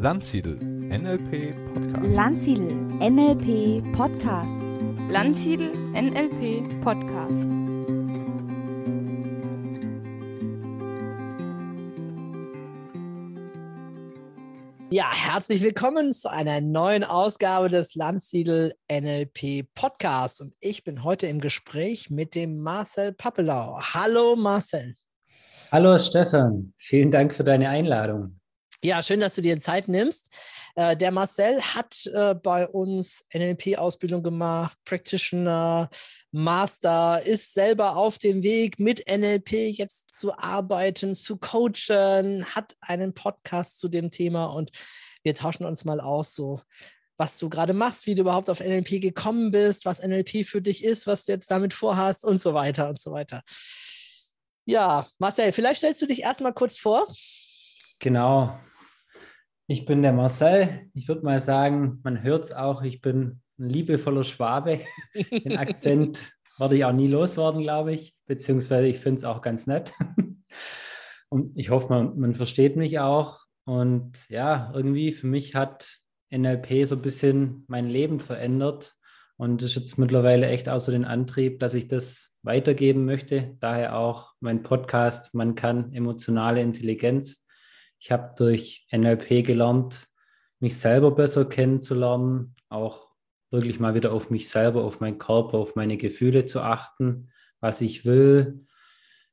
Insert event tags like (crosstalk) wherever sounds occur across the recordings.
Landsiedel NLP Podcast. Landsiedel NLP Podcast. Landsiedel NLP Podcast. Ja, herzlich willkommen zu einer neuen Ausgabe des Landsiedel NLP Podcast. Und ich bin heute im Gespräch mit dem Marcel Pappelau. Hallo Marcel. Hallo Stefan, vielen Dank für deine Einladung. Ja, schön, dass du dir Zeit nimmst. Äh, der Marcel hat äh, bei uns NLP-Ausbildung gemacht, Practitioner, Master, ist selber auf dem Weg mit NLP jetzt zu arbeiten, zu coachen, hat einen Podcast zu dem Thema und wir tauschen uns mal aus, so was du gerade machst, wie du überhaupt auf NLP gekommen bist, was NLP für dich ist, was du jetzt damit vorhast und so weiter und so weiter. Ja, Marcel, vielleicht stellst du dich erstmal kurz vor. Genau, ich bin der Marcel. Ich würde mal sagen, man hört es auch, ich bin ein liebevoller Schwabe. (laughs) Den Akzent werde ich auch nie loswerden, glaube ich. Beziehungsweise ich finde es auch ganz nett. (laughs) Und ich hoffe, man, man versteht mich auch. Und ja, irgendwie für mich hat NLP so ein bisschen mein Leben verändert. Und das ist jetzt mittlerweile echt auch so den Antrieb, dass ich das weitergeben möchte. Daher auch mein Podcast, man kann emotionale Intelligenz ich habe durch NLP gelernt, mich selber besser kennenzulernen, auch wirklich mal wieder auf mich selber, auf meinen Körper, auf meine Gefühle zu achten, was ich will,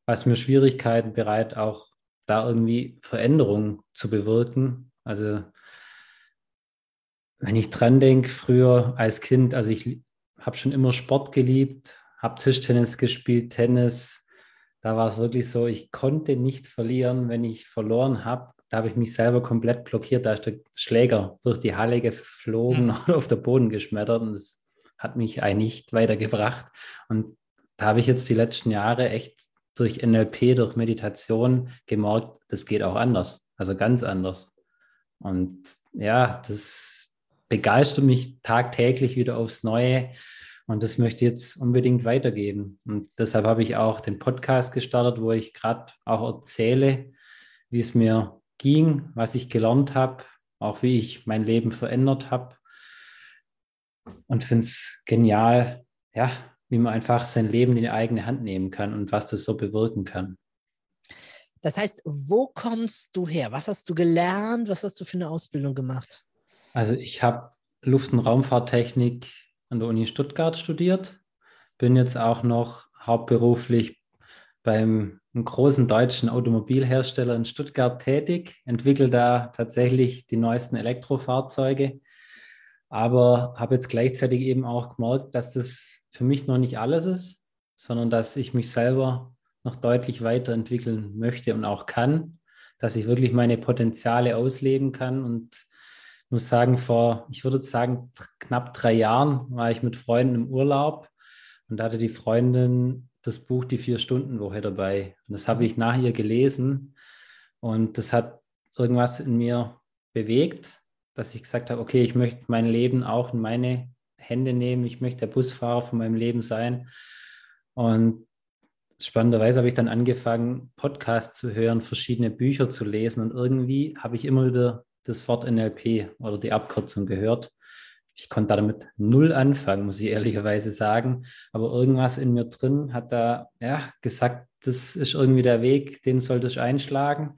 was mir Schwierigkeiten bereitet, auch da irgendwie Veränderungen zu bewirken. Also wenn ich dran denke, früher als Kind, also ich habe schon immer Sport geliebt, habe Tischtennis gespielt, Tennis. Da war es wirklich so, ich konnte nicht verlieren. Wenn ich verloren habe, da habe ich mich selber komplett blockiert. Da ist der Schläger durch die Halle geflogen mhm. (laughs) und auf den Boden geschmettert und das hat mich eigentlich nicht weitergebracht. Und da habe ich jetzt die letzten Jahre echt durch NLP, durch Meditation gemerkt, das geht auch anders, also ganz anders. Und ja, das begeistert mich tagtäglich wieder aufs Neue. Und das möchte ich jetzt unbedingt weitergeben. Und deshalb habe ich auch den Podcast gestartet, wo ich gerade auch erzähle, wie es mir ging, was ich gelernt habe, auch wie ich mein Leben verändert habe. Und finde es genial, ja, wie man einfach sein Leben in die eigene Hand nehmen kann und was das so bewirken kann. Das heißt, wo kommst du her? Was hast du gelernt? Was hast du für eine Ausbildung gemacht? Also ich habe Luft- und Raumfahrttechnik an der Uni Stuttgart studiert, bin jetzt auch noch hauptberuflich beim großen deutschen Automobilhersteller in Stuttgart tätig, entwickle da tatsächlich die neuesten Elektrofahrzeuge, aber habe jetzt gleichzeitig eben auch gemerkt, dass das für mich noch nicht alles ist, sondern dass ich mich selber noch deutlich weiterentwickeln möchte und auch kann, dass ich wirklich meine Potenziale ausleben kann. Und muss sagen, vor, ich würde sagen, knapp drei Jahren war ich mit Freunden im Urlaub und da hatte die Freundin das Buch Die Vier-Stunden-Woche dabei. Und das habe ich nach ihr gelesen und das hat irgendwas in mir bewegt, dass ich gesagt habe, okay, ich möchte mein Leben auch in meine Hände nehmen. Ich möchte der Busfahrer von meinem Leben sein. Und spannenderweise habe ich dann angefangen, Podcasts zu hören, verschiedene Bücher zu lesen und irgendwie habe ich immer wieder das Wort NLP oder die Abkürzung gehört ich konnte damit null anfangen, muss ich ehrlicherweise sagen. Aber irgendwas in mir drin hat da ja, gesagt, das ist irgendwie der Weg, den sollte ich einschlagen.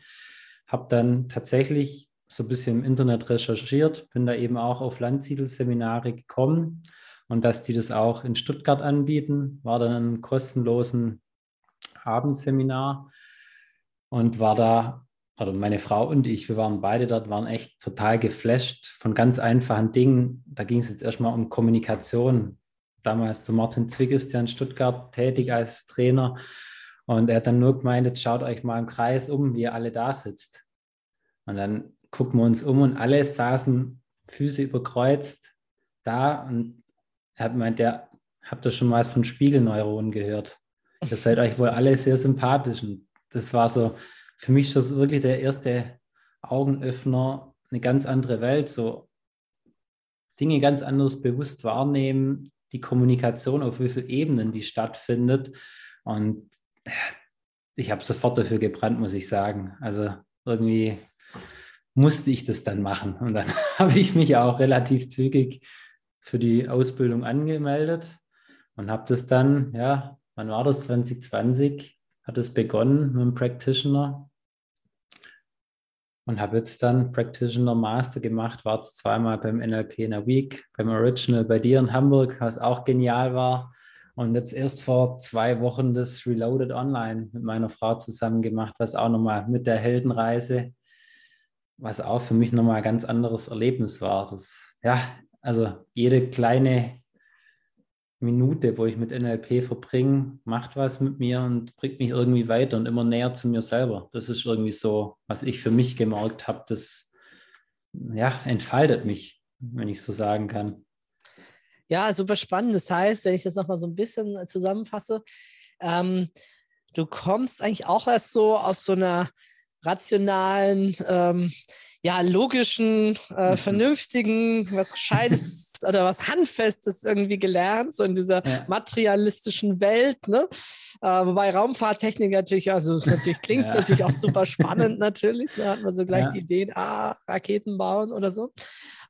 Habe dann tatsächlich so ein bisschen im Internet recherchiert, bin da eben auch auf Landsiedelseminare gekommen und dass die das auch in Stuttgart anbieten, war dann ein kostenlosen Abendseminar und war da oder meine Frau und ich, wir waren beide dort, waren echt total geflasht von ganz einfachen Dingen. Da ging es jetzt erstmal um Kommunikation. Damals der Martin Zwick ist ja in Stuttgart tätig als Trainer und er hat dann nur gemeint, jetzt schaut euch mal im Kreis um, wie ihr alle da sitzt. Und dann gucken wir uns um und alle saßen Füße überkreuzt da und er hat gemeint, ja, habt ihr schon mal was von Spiegelneuronen gehört? Ihr seid euch wohl alle sehr sympathisch. Und das war so, für mich ist das wirklich der erste Augenöffner, eine ganz andere Welt, so Dinge ganz anders bewusst wahrnehmen, die Kommunikation, auf wie vielen Ebenen die stattfindet. Und ich habe sofort dafür gebrannt, muss ich sagen. Also irgendwie, musste ich das dann machen. Und dann (laughs) habe ich mich auch relativ zügig für die Ausbildung angemeldet und habe das dann, ja, wann war das? 2020 hat es begonnen mit dem Practitioner und habe jetzt dann Practitioner Master gemacht, war jetzt zweimal beim NLP in a Week, beim Original bei dir in Hamburg, was auch genial war. Und jetzt erst vor zwei Wochen das Reloaded Online mit meiner Frau zusammen gemacht, was auch nochmal mit der Heldenreise, was auch für mich nochmal ein ganz anderes Erlebnis war. Das, ja, also jede kleine Minute, wo ich mit NLP verbringe, macht was mit mir und bringt mich irgendwie weiter und immer näher zu mir selber. Das ist irgendwie so, was ich für mich gemerkt habe, das ja, entfaltet mich, wenn ich so sagen kann. Ja, super spannend. Das heißt, wenn ich das nochmal so ein bisschen zusammenfasse, ähm, du kommst eigentlich auch erst so aus so einer rationalen, ähm, ja, logischen, äh, mhm. vernünftigen, was Gescheites (laughs) oder was Handfestes irgendwie gelernt, so in dieser ja. materialistischen Welt, ne? Äh, wobei Raumfahrttechnik natürlich, also es natürlich klingt ja. natürlich auch super (laughs) spannend natürlich. Da hat man so gleich ja. die Ideen, ah, Raketen bauen oder so.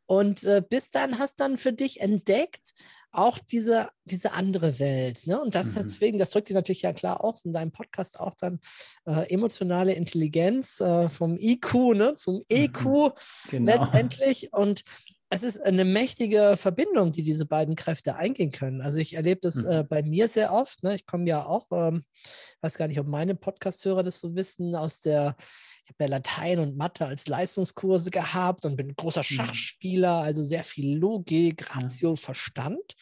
Und äh, bis dann hast dann für dich entdeckt, auch diese, diese andere Welt. Ne? Und das mhm. deswegen, das drückt dich natürlich ja klar auch in deinem Podcast auch dann äh, emotionale Intelligenz äh, vom IQ ne, zum EQ (laughs) genau. letztendlich. Und es ist eine mächtige Verbindung, die diese beiden Kräfte eingehen können. Also ich erlebe das mhm. äh, bei mir sehr oft. Ne? Ich komme ja auch, ähm, weiß gar nicht, ob meine Podcast-Hörer das so wissen, aus der, ich habe ja Latein und Mathe als Leistungskurse gehabt und bin großer mhm. Schachspieler, also sehr viel Logik, Ratio, ja. Verstand.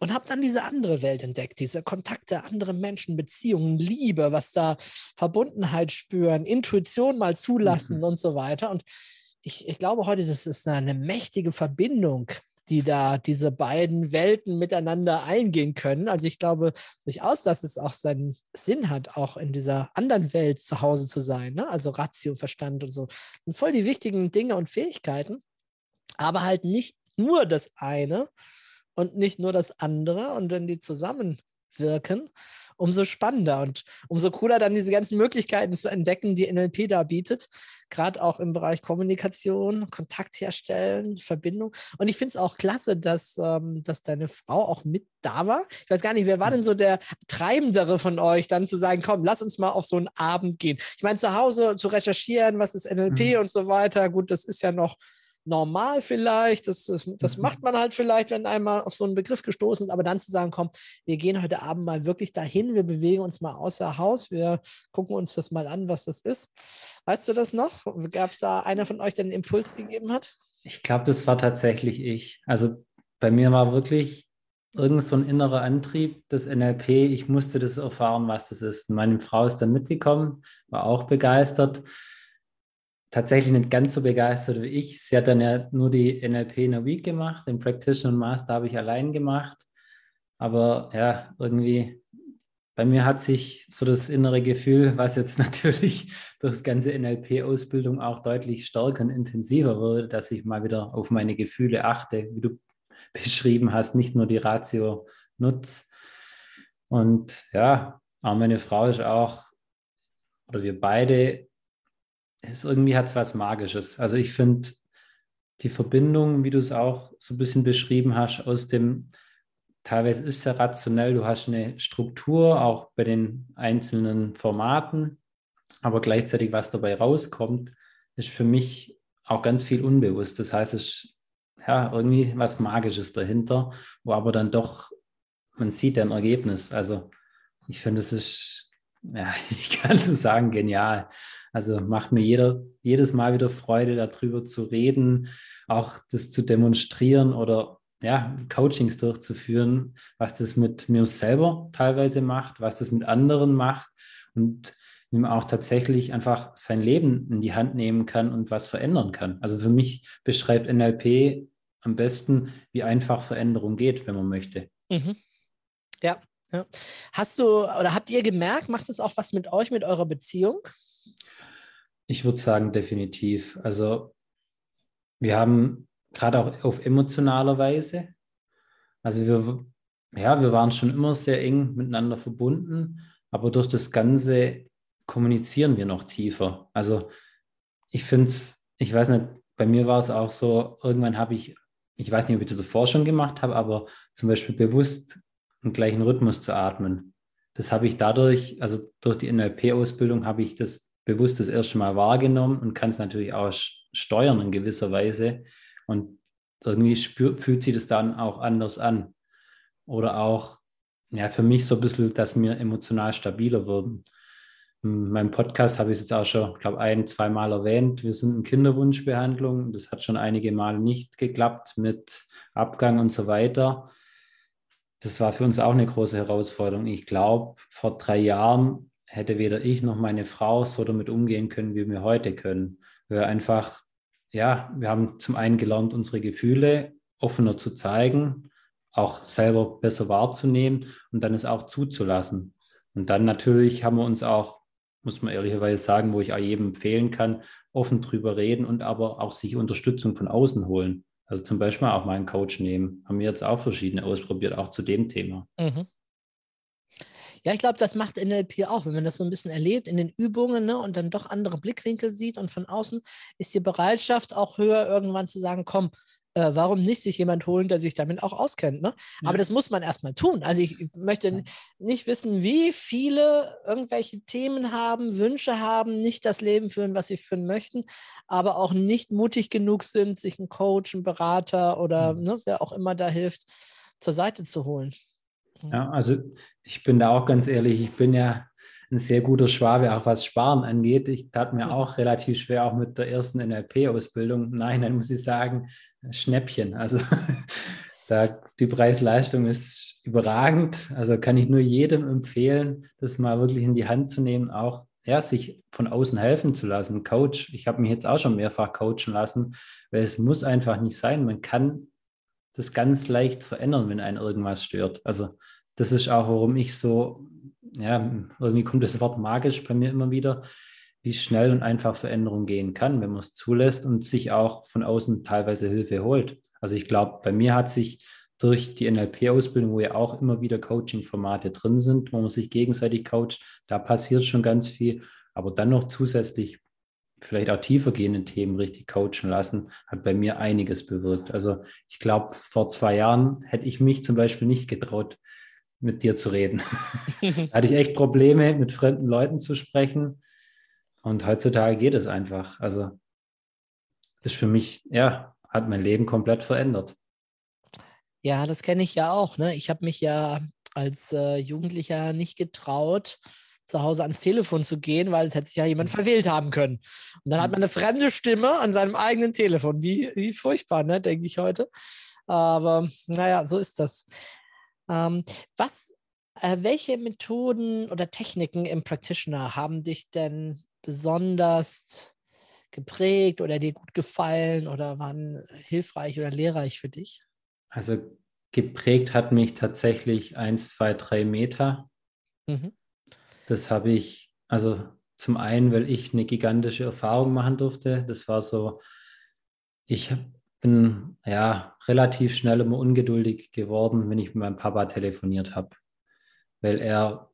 Und habe dann diese andere Welt entdeckt, diese Kontakte, andere Menschen, Beziehungen, Liebe, was da Verbundenheit spüren, Intuition mal zulassen mhm. und so weiter. Und ich, ich glaube heute, das ist eine mächtige Verbindung, die da diese beiden Welten miteinander eingehen können. Also ich glaube durchaus, dass es auch seinen Sinn hat, auch in dieser anderen Welt zu Hause zu sein. Ne? Also Ratio, Verstand und so. Und voll die wichtigen Dinge und Fähigkeiten, aber halt nicht nur das eine und nicht nur das andere. Und wenn die zusammen wirken, umso spannender und umso cooler dann diese ganzen Möglichkeiten zu entdecken, die NLP da bietet, gerade auch im Bereich Kommunikation, Kontakt herstellen, Verbindung. Und ich finde es auch klasse, dass, ähm, dass deine Frau auch mit da war. Ich weiß gar nicht, wer war denn so der Treibendere von euch, dann zu sagen, komm, lass uns mal auf so einen Abend gehen. Ich meine, zu Hause zu recherchieren, was ist NLP mhm. und so weiter, gut, das ist ja noch normal vielleicht. Das, das, das, mhm. macht man halt vielleicht, wenn einmal auf so einen Begriff gestoßen ist. Aber dann zu sagen, komm, wir gehen heute Abend mal wirklich dahin, wir bewegen uns mal außer Haus, wir gucken uns das mal an, was das ist. Weißt du das noch? Gab es da einer von euch, der einen Impuls gegeben hat? Ich glaube, das war tatsächlich ich. Also bei mir war wirklich irgend so ein innerer Antrieb, das NLP. Ich musste das erfahren, was das ist. Und meine Frau ist dann mitgekommen, war auch begeistert tatsächlich nicht ganz so begeistert wie ich. Sie hat dann ja nur die NLP in a Week gemacht, den Practitioner und Master habe ich allein gemacht. Aber ja, irgendwie bei mir hat sich so das innere Gefühl, was jetzt (laughs) natürlich durch das ganze NLP-Ausbildung auch deutlich stärker und intensiver wurde, dass ich mal wieder auf meine Gefühle achte, wie du (laughs) beschrieben hast, nicht nur die Ratio nutze. Und ja, auch meine Frau ist auch, oder wir beide es irgendwie hat es was Magisches. Also ich finde die Verbindung, wie du es auch so ein bisschen beschrieben hast, aus dem, teilweise ist es ja rationell, du hast eine Struktur, auch bei den einzelnen Formaten, aber gleichzeitig, was dabei rauskommt, ist für mich auch ganz viel unbewusst. Das heißt, es ist ja irgendwie was Magisches dahinter, wo aber dann doch, man sieht ein Ergebnis. Also ich finde, es ist ja, (laughs) ich kann nur sagen, genial. Also macht mir jeder, jedes Mal wieder Freude, darüber zu reden, auch das zu demonstrieren oder ja, Coachings durchzuführen, was das mit mir selber teilweise macht, was das mit anderen macht und wie man auch tatsächlich einfach sein Leben in die Hand nehmen kann und was verändern kann. Also für mich beschreibt NLP am besten, wie einfach Veränderung geht, wenn man möchte. Mhm. Ja, ja. Hast du oder habt ihr gemerkt, macht es auch was mit euch, mit eurer Beziehung? Ich würde sagen, definitiv. Also wir haben gerade auch auf emotionaler Weise, also wir, ja, wir waren schon immer sehr eng miteinander verbunden, aber durch das Ganze kommunizieren wir noch tiefer. Also ich finde es, ich weiß nicht, bei mir war es auch so, irgendwann habe ich, ich weiß nicht, ob ich das davor schon gemacht habe, aber zum Beispiel bewusst im gleichen Rhythmus zu atmen. Das habe ich dadurch, also durch die NLP-Ausbildung habe ich das bewusst das erste Mal wahrgenommen und kann es natürlich auch steuern in gewisser Weise. Und irgendwie spürt, fühlt sich das dann auch anders an. Oder auch, ja, für mich so ein bisschen, dass wir emotional stabiler wurden. In meinem Podcast habe ich es jetzt auch schon, glaube ein, zwei Mal erwähnt. Wir sind in Kinderwunschbehandlung. Das hat schon einige Male nicht geklappt mit Abgang und so weiter. Das war für uns auch eine große Herausforderung. Ich glaube, vor drei Jahren hätte weder ich noch meine Frau so damit umgehen können, wie wir heute können. Wir einfach, ja, wir haben zum einen gelernt, unsere Gefühle offener zu zeigen, auch selber besser wahrzunehmen und dann es auch zuzulassen. Und dann natürlich haben wir uns auch muss man ehrlicherweise sagen, wo ich auch jedem empfehlen kann, offen drüber reden und aber auch sich Unterstützung von außen holen. Also zum Beispiel auch mal einen Coach nehmen. Haben wir jetzt auch verschiedene ausprobiert, auch zu dem Thema. Mhm. Ja, ich glaube, das macht NLP auch, wenn man das so ein bisschen erlebt in den Übungen ne, und dann doch andere Blickwinkel sieht und von außen ist die Bereitschaft auch höher, irgendwann zu sagen, komm, äh, warum nicht sich jemand holen, der sich damit auch auskennt. Ne? Ja. Aber das muss man erstmal tun. Also ich möchte ja. nicht wissen, wie viele irgendwelche Themen haben, Wünsche haben, nicht das Leben führen, was sie führen möchten, aber auch nicht mutig genug sind, sich einen Coach, einen Berater oder mhm. ne, wer auch immer da hilft, zur Seite zu holen. Ja, also ich bin da auch ganz ehrlich, ich bin ja ein sehr guter Schwabe, auch was Sparen angeht. Ich tat mir auch relativ schwer, auch mit der ersten NLP-Ausbildung. Nein, dann muss ich sagen, Schnäppchen. Also (laughs) da die Preis-Leistung ist überragend. Also kann ich nur jedem empfehlen, das mal wirklich in die Hand zu nehmen, auch ja, sich von außen helfen zu lassen. Coach, ich habe mich jetzt auch schon mehrfach coachen lassen, weil es muss einfach nicht sein. Man kann das ganz leicht verändern, wenn einen irgendwas stört. Also das ist auch, warum ich so ja, irgendwie kommt das Wort magisch bei mir immer wieder, wie schnell und einfach Veränderung gehen kann, wenn man es zulässt und sich auch von außen teilweise Hilfe holt. Also ich glaube, bei mir hat sich durch die NLP-Ausbildung, wo ja auch immer wieder Coaching-Formate drin sind, wo man sich gegenseitig coacht, da passiert schon ganz viel. Aber dann noch zusätzlich vielleicht auch tiefer gehende Themen richtig coachen lassen, hat bei mir einiges bewirkt. Also ich glaube, vor zwei Jahren hätte ich mich zum Beispiel nicht getraut, mit dir zu reden. (laughs) (laughs) da hatte ich echt Probleme, mit fremden Leuten zu sprechen. Und heutzutage geht es einfach. Also, das ist für mich, ja, hat mein Leben komplett verändert. Ja, das kenne ich ja auch. Ne? Ich habe mich ja als äh, Jugendlicher nicht getraut, zu Hause ans Telefon zu gehen, weil es hätte sich ja jemand mhm. verwählt haben können. Und dann hat man eine fremde Stimme an seinem eigenen Telefon. Wie, wie furchtbar, ne, denke ich heute. Aber naja, so ist das. Ähm, was, äh, welche Methoden oder Techniken im Practitioner haben dich denn besonders geprägt oder dir gut gefallen oder waren hilfreich oder lehrreich für dich? Also geprägt hat mich tatsächlich 1, 2, 3 Meter. Mhm. Das habe ich, also zum einen, weil ich eine gigantische Erfahrung machen durfte. Das war so, ich bin ja relativ schnell immer ungeduldig geworden, wenn ich mit meinem Papa telefoniert habe, weil er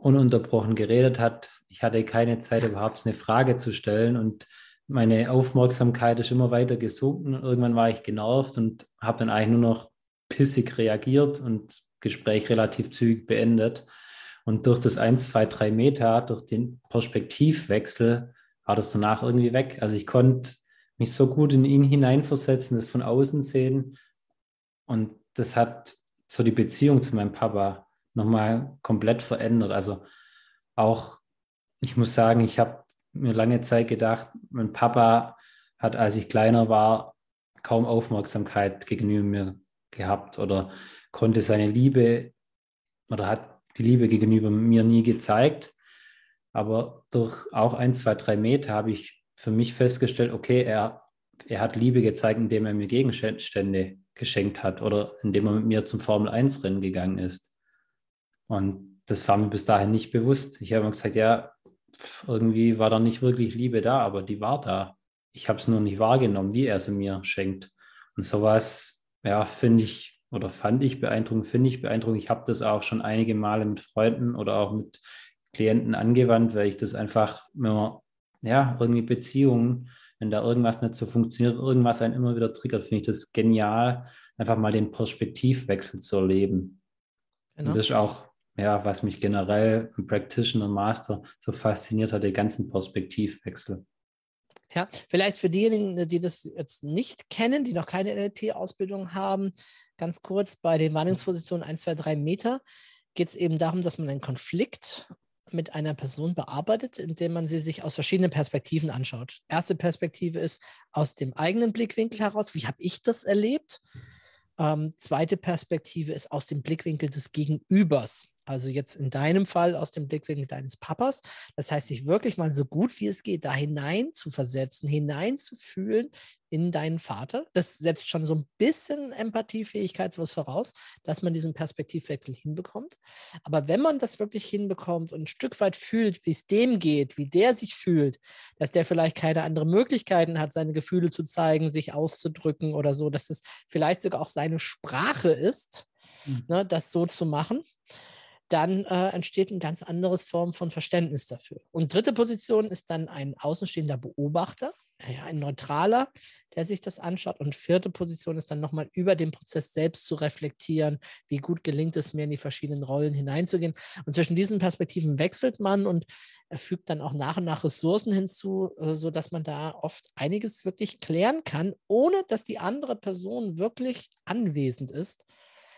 ununterbrochen geredet hat. Ich hatte keine Zeit, überhaupt eine Frage zu stellen und meine Aufmerksamkeit ist immer weiter gesunken. Irgendwann war ich genervt und habe dann eigentlich nur noch pissig reagiert und Gespräch relativ zügig beendet. Und durch das 1, 2, 3 Meter, durch den Perspektivwechsel, war das danach irgendwie weg. Also ich konnte mich so gut in ihn hineinversetzen, das von außen sehen. Und das hat so die Beziehung zu meinem Papa nochmal komplett verändert. Also auch, ich muss sagen, ich habe mir lange Zeit gedacht, mein Papa hat, als ich kleiner war, kaum Aufmerksamkeit gegenüber mir gehabt oder konnte seine Liebe oder hat die Liebe gegenüber mir nie gezeigt. Aber durch auch ein, zwei, drei Meter habe ich für mich festgestellt, okay, er, er hat Liebe gezeigt, indem er mir Gegenstände geschenkt hat oder indem er mit mir zum Formel-1-Rennen gegangen ist. Und das war mir bis dahin nicht bewusst. Ich habe immer gesagt, ja, irgendwie war da nicht wirklich Liebe da, aber die war da. Ich habe es nur nicht wahrgenommen, wie er sie mir schenkt. Und sowas, ja, finde ich oder fand ich beeindruckend, finde ich beeindruckend. Ich habe das auch schon einige Male mit Freunden oder auch mit Klienten angewandt, weil ich das einfach, man ja, irgendwie Beziehungen, wenn da irgendwas nicht so funktioniert, irgendwas einen immer wieder triggert, finde ich das genial, einfach mal den Perspektivwechsel zu erleben. Genau. Und das ist auch, ja, was mich generell im Practitioner Master so fasziniert hat, der ganzen Perspektivwechsel. Ja, vielleicht für diejenigen, die das jetzt nicht kennen, die noch keine NLP-Ausbildung haben, ganz kurz bei den Wahrnehmungspositionen 1, 2, 3 Meter geht es eben darum, dass man einen Konflikt mit einer Person bearbeitet, indem man sie sich aus verschiedenen Perspektiven anschaut. Erste Perspektive ist aus dem eigenen Blickwinkel heraus. Wie habe ich das erlebt? Ähm, zweite Perspektive ist aus dem Blickwinkel des Gegenübers. Also jetzt in deinem Fall aus dem Blickwinkel deines Papas. Das heißt, sich wirklich mal so gut wie es geht da hinein zu versetzen, hineinzufühlen in deinen Vater. Das setzt schon so ein bisschen Empathiefähigkeit sowas voraus, dass man diesen Perspektivwechsel hinbekommt. Aber wenn man das wirklich hinbekommt und ein Stück weit fühlt, wie es dem geht, wie der sich fühlt, dass der vielleicht keine anderen Möglichkeiten hat, seine Gefühle zu zeigen, sich auszudrücken oder so, dass es vielleicht sogar auch seine Sprache ist, mhm. ne, das so zu machen dann äh, entsteht eine ganz andere Form von Verständnis dafür. Und dritte Position ist dann ein außenstehender Beobachter, ein Neutraler, der sich das anschaut. Und vierte Position ist dann nochmal über den Prozess selbst zu reflektieren, wie gut gelingt es mir, in die verschiedenen Rollen hineinzugehen. Und zwischen diesen Perspektiven wechselt man und fügt dann auch nach und nach Ressourcen hinzu, äh, sodass man da oft einiges wirklich klären kann, ohne dass die andere Person wirklich anwesend ist.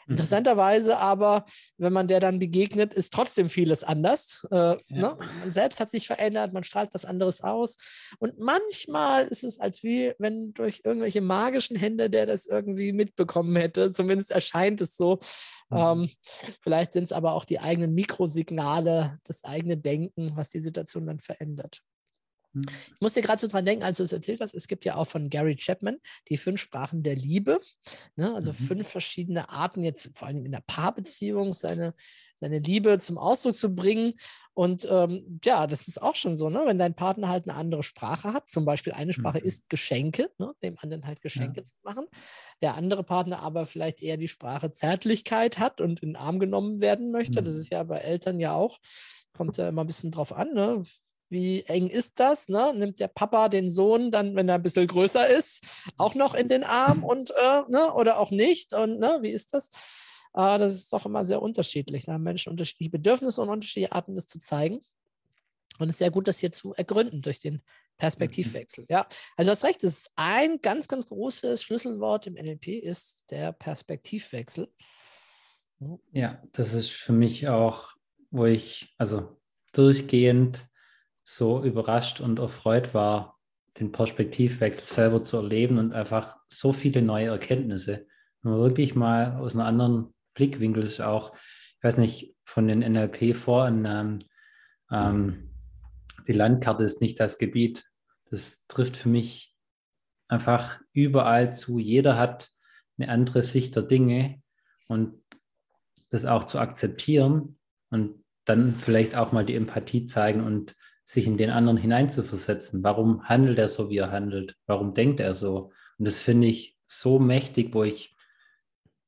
Mhm. Interessanterweise aber, wenn man der dann begegnet, ist trotzdem vieles anders. Äh, ja. ne? Man selbst hat sich verändert, man strahlt was anderes aus. Und manchmal ist es, als wie wenn durch irgendwelche magischen Hände der das irgendwie mitbekommen hätte. Zumindest erscheint es so. Mhm. Ähm, vielleicht sind es aber auch die eigenen Mikrosignale, das eigene Denken, was die Situation dann verändert. Ich musste gerade so dran denken, als du es erzählt hast, es gibt ja auch von Gary Chapman die fünf Sprachen der Liebe. Ne? Also mhm. fünf verschiedene Arten, jetzt vor allem in der Paarbeziehung, seine, seine Liebe zum Ausdruck zu bringen. Und ähm, ja, das ist auch schon so, ne? wenn dein Partner halt eine andere Sprache hat, zum Beispiel eine Sprache mhm. ist Geschenke, ne? dem anderen halt Geschenke ja. zu machen. Der andere Partner aber vielleicht eher die Sprache Zärtlichkeit hat und in den Arm genommen werden möchte. Mhm. Das ist ja bei Eltern ja auch kommt ja immer ein bisschen drauf an, ne? Wie eng ist das? Ne? Nimmt der Papa den Sohn dann, wenn er ein bisschen größer ist, auch noch in den Arm und äh, ne? oder auch nicht? Und ne? wie ist das? Äh, das ist doch immer sehr unterschiedlich. Da haben Menschen unterschiedliche Bedürfnisse und unterschiedliche Arten, das zu zeigen. Und es ist sehr gut, das hier zu ergründen durch den Perspektivwechsel. Ja, also du hast recht, das ist ein ganz, ganz großes Schlüsselwort im NLP, ist der Perspektivwechsel. Ja, das ist für mich auch, wo ich, also durchgehend so überrascht und erfreut war, den Perspektivwechsel selber zu erleben und einfach so viele neue Erkenntnisse. Man wirklich mal aus einem anderen Blickwinkel ist auch, ich weiß nicht, von den NLP-Vorannahmen, ähm, die Landkarte ist nicht das Gebiet. Das trifft für mich einfach überall zu. Jeder hat eine andere Sicht der Dinge und das auch zu akzeptieren und dann vielleicht auch mal die Empathie zeigen und sich in den anderen hineinzuversetzen. Warum handelt er so, wie er handelt? Warum denkt er so? Und das finde ich so mächtig, wo ich,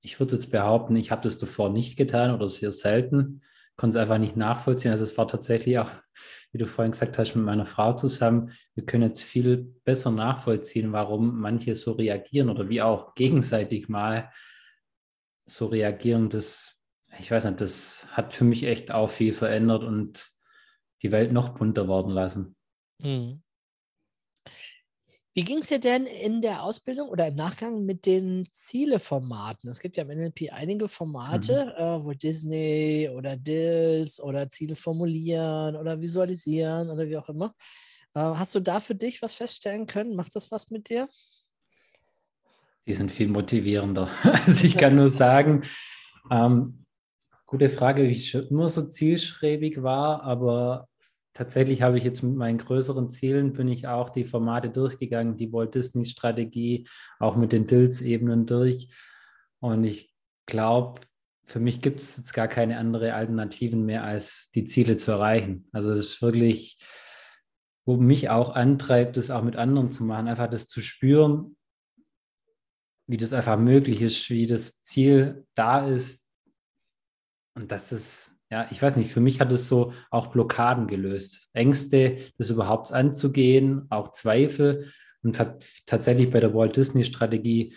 ich würde jetzt behaupten, ich habe das davor nicht getan oder sehr selten, konnte es einfach nicht nachvollziehen. Also es war tatsächlich auch, (laughs) wie du vorhin gesagt hast, mit meiner Frau zusammen, wir können jetzt viel besser nachvollziehen, warum manche so reagieren oder wie auch (laughs) gegenseitig mal so reagieren. Das, ich weiß nicht, das hat für mich echt auch viel verändert und die Welt noch bunter werden lassen. Hm. Wie ging es dir denn in der Ausbildung oder im Nachgang mit den Zieleformaten? Es gibt ja im NLP einige Formate, mhm. äh, wo Disney oder DIS oder Ziele formulieren oder visualisieren oder wie auch immer. Äh, hast du da für dich was feststellen können? Macht das was mit dir? Die sind viel motivierender. (laughs) Also ich kann nur sagen, ähm, Gute Frage, wie ich schon immer so zielschrebig war, aber tatsächlich habe ich jetzt mit meinen größeren Zielen bin ich auch die Formate durchgegangen, die Walt Disney Strategie, auch mit den Dills-Ebenen durch. Und ich glaube, für mich gibt es jetzt gar keine andere Alternativen mehr, als die Ziele zu erreichen. Also es ist wirklich, wo mich auch antreibt, das auch mit anderen zu machen, einfach das zu spüren, wie das einfach möglich ist, wie das Ziel da ist, und das ist, ja, ich weiß nicht, für mich hat es so auch Blockaden gelöst. Ängste, das überhaupt anzugehen, auch Zweifel. Und tatsächlich bei der Walt Disney-Strategie,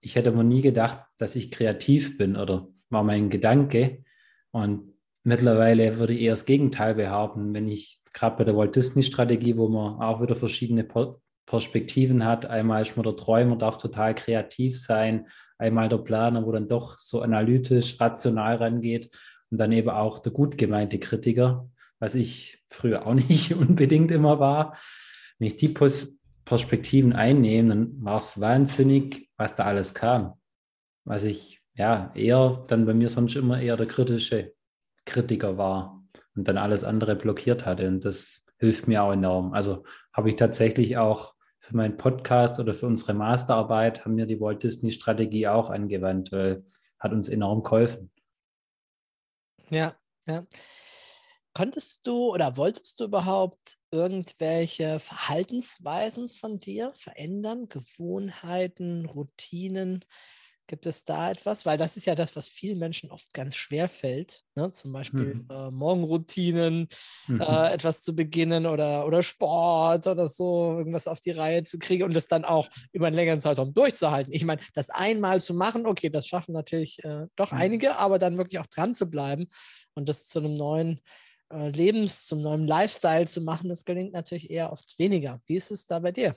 ich hätte mir nie gedacht, dass ich kreativ bin oder war mein Gedanke. Und mittlerweile würde ich eher das Gegenteil behaupten, wenn ich gerade bei der Walt Disney-Strategie, wo man auch wieder verschiedene Perspektiven hat. Einmal ist man der Träumer, darf total kreativ sein. Einmal der Planer, wo dann doch so analytisch, rational rangeht. Und dann eben auch der gut gemeinte Kritiker, was ich früher auch (laughs) nicht unbedingt immer war. Wenn ich die Perspektiven einnehme, dann war es wahnsinnig, was da alles kam. Was ich ja eher dann bei mir sonst immer eher der kritische Kritiker war und dann alles andere blockiert hatte. Und das hilft mir auch enorm. Also habe ich tatsächlich auch für meinen Podcast oder für unsere Masterarbeit haben wir die Walt Disney Strategie auch angewandt, weil hat uns enorm geholfen. Ja, ja. Konntest du oder wolltest du überhaupt irgendwelche Verhaltensweisen von dir verändern, Gewohnheiten, Routinen, Gibt es da etwas? Weil das ist ja das, was vielen Menschen oft ganz schwer fällt. Ne? Zum Beispiel mhm. äh, Morgenroutinen, mhm. äh, etwas zu beginnen oder, oder Sport oder so, irgendwas auf die Reihe zu kriegen und das dann auch über einen längeren Zeitraum durchzuhalten. Ich meine, das einmal zu machen, okay, das schaffen natürlich äh, doch mhm. einige, aber dann wirklich auch dran zu bleiben und das zu einem neuen äh, Lebens-, zum neuen Lifestyle zu machen, das gelingt natürlich eher oft weniger. Wie ist es da bei dir?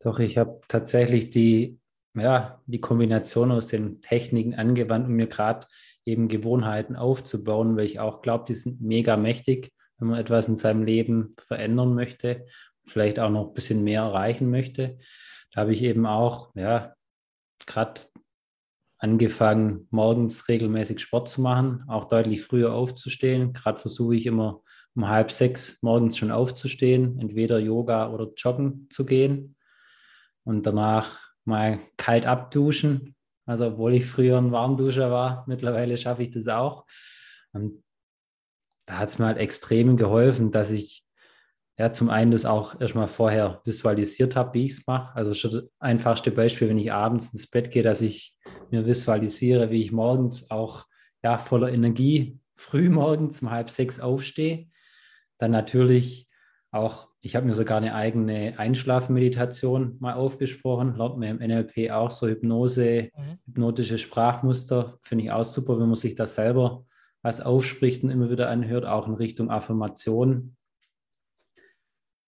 Doch, ich habe tatsächlich die ja, die Kombination aus den Techniken angewandt, um mir gerade eben Gewohnheiten aufzubauen, weil ich auch glaube, die sind mega mächtig, wenn man etwas in seinem Leben verändern möchte, vielleicht auch noch ein bisschen mehr erreichen möchte. Da habe ich eben auch, ja, gerade angefangen, morgens regelmäßig Sport zu machen, auch deutlich früher aufzustehen. Gerade versuche ich immer um halb sechs morgens schon aufzustehen, entweder Yoga oder Joggen zu gehen. Und danach mal kalt abduschen. Also obwohl ich früher ein Warmduscher war, mittlerweile schaffe ich das auch. Und da hat es mir halt extrem geholfen, dass ich ja zum einen das auch erstmal vorher visualisiert habe, wie ich es mache. Also schon das einfachste Beispiel, wenn ich abends ins Bett gehe, dass ich mir visualisiere, wie ich morgens auch ja, voller Energie früh morgens um halb sechs aufstehe. Dann natürlich auch, ich habe mir sogar eine eigene Einschlafmeditation mal aufgesprochen, lernt man im NLP auch so Hypnose, mhm. hypnotische Sprachmuster, finde ich auch super, wenn man sich das selber was aufspricht und immer wieder anhört, auch in Richtung Affirmation.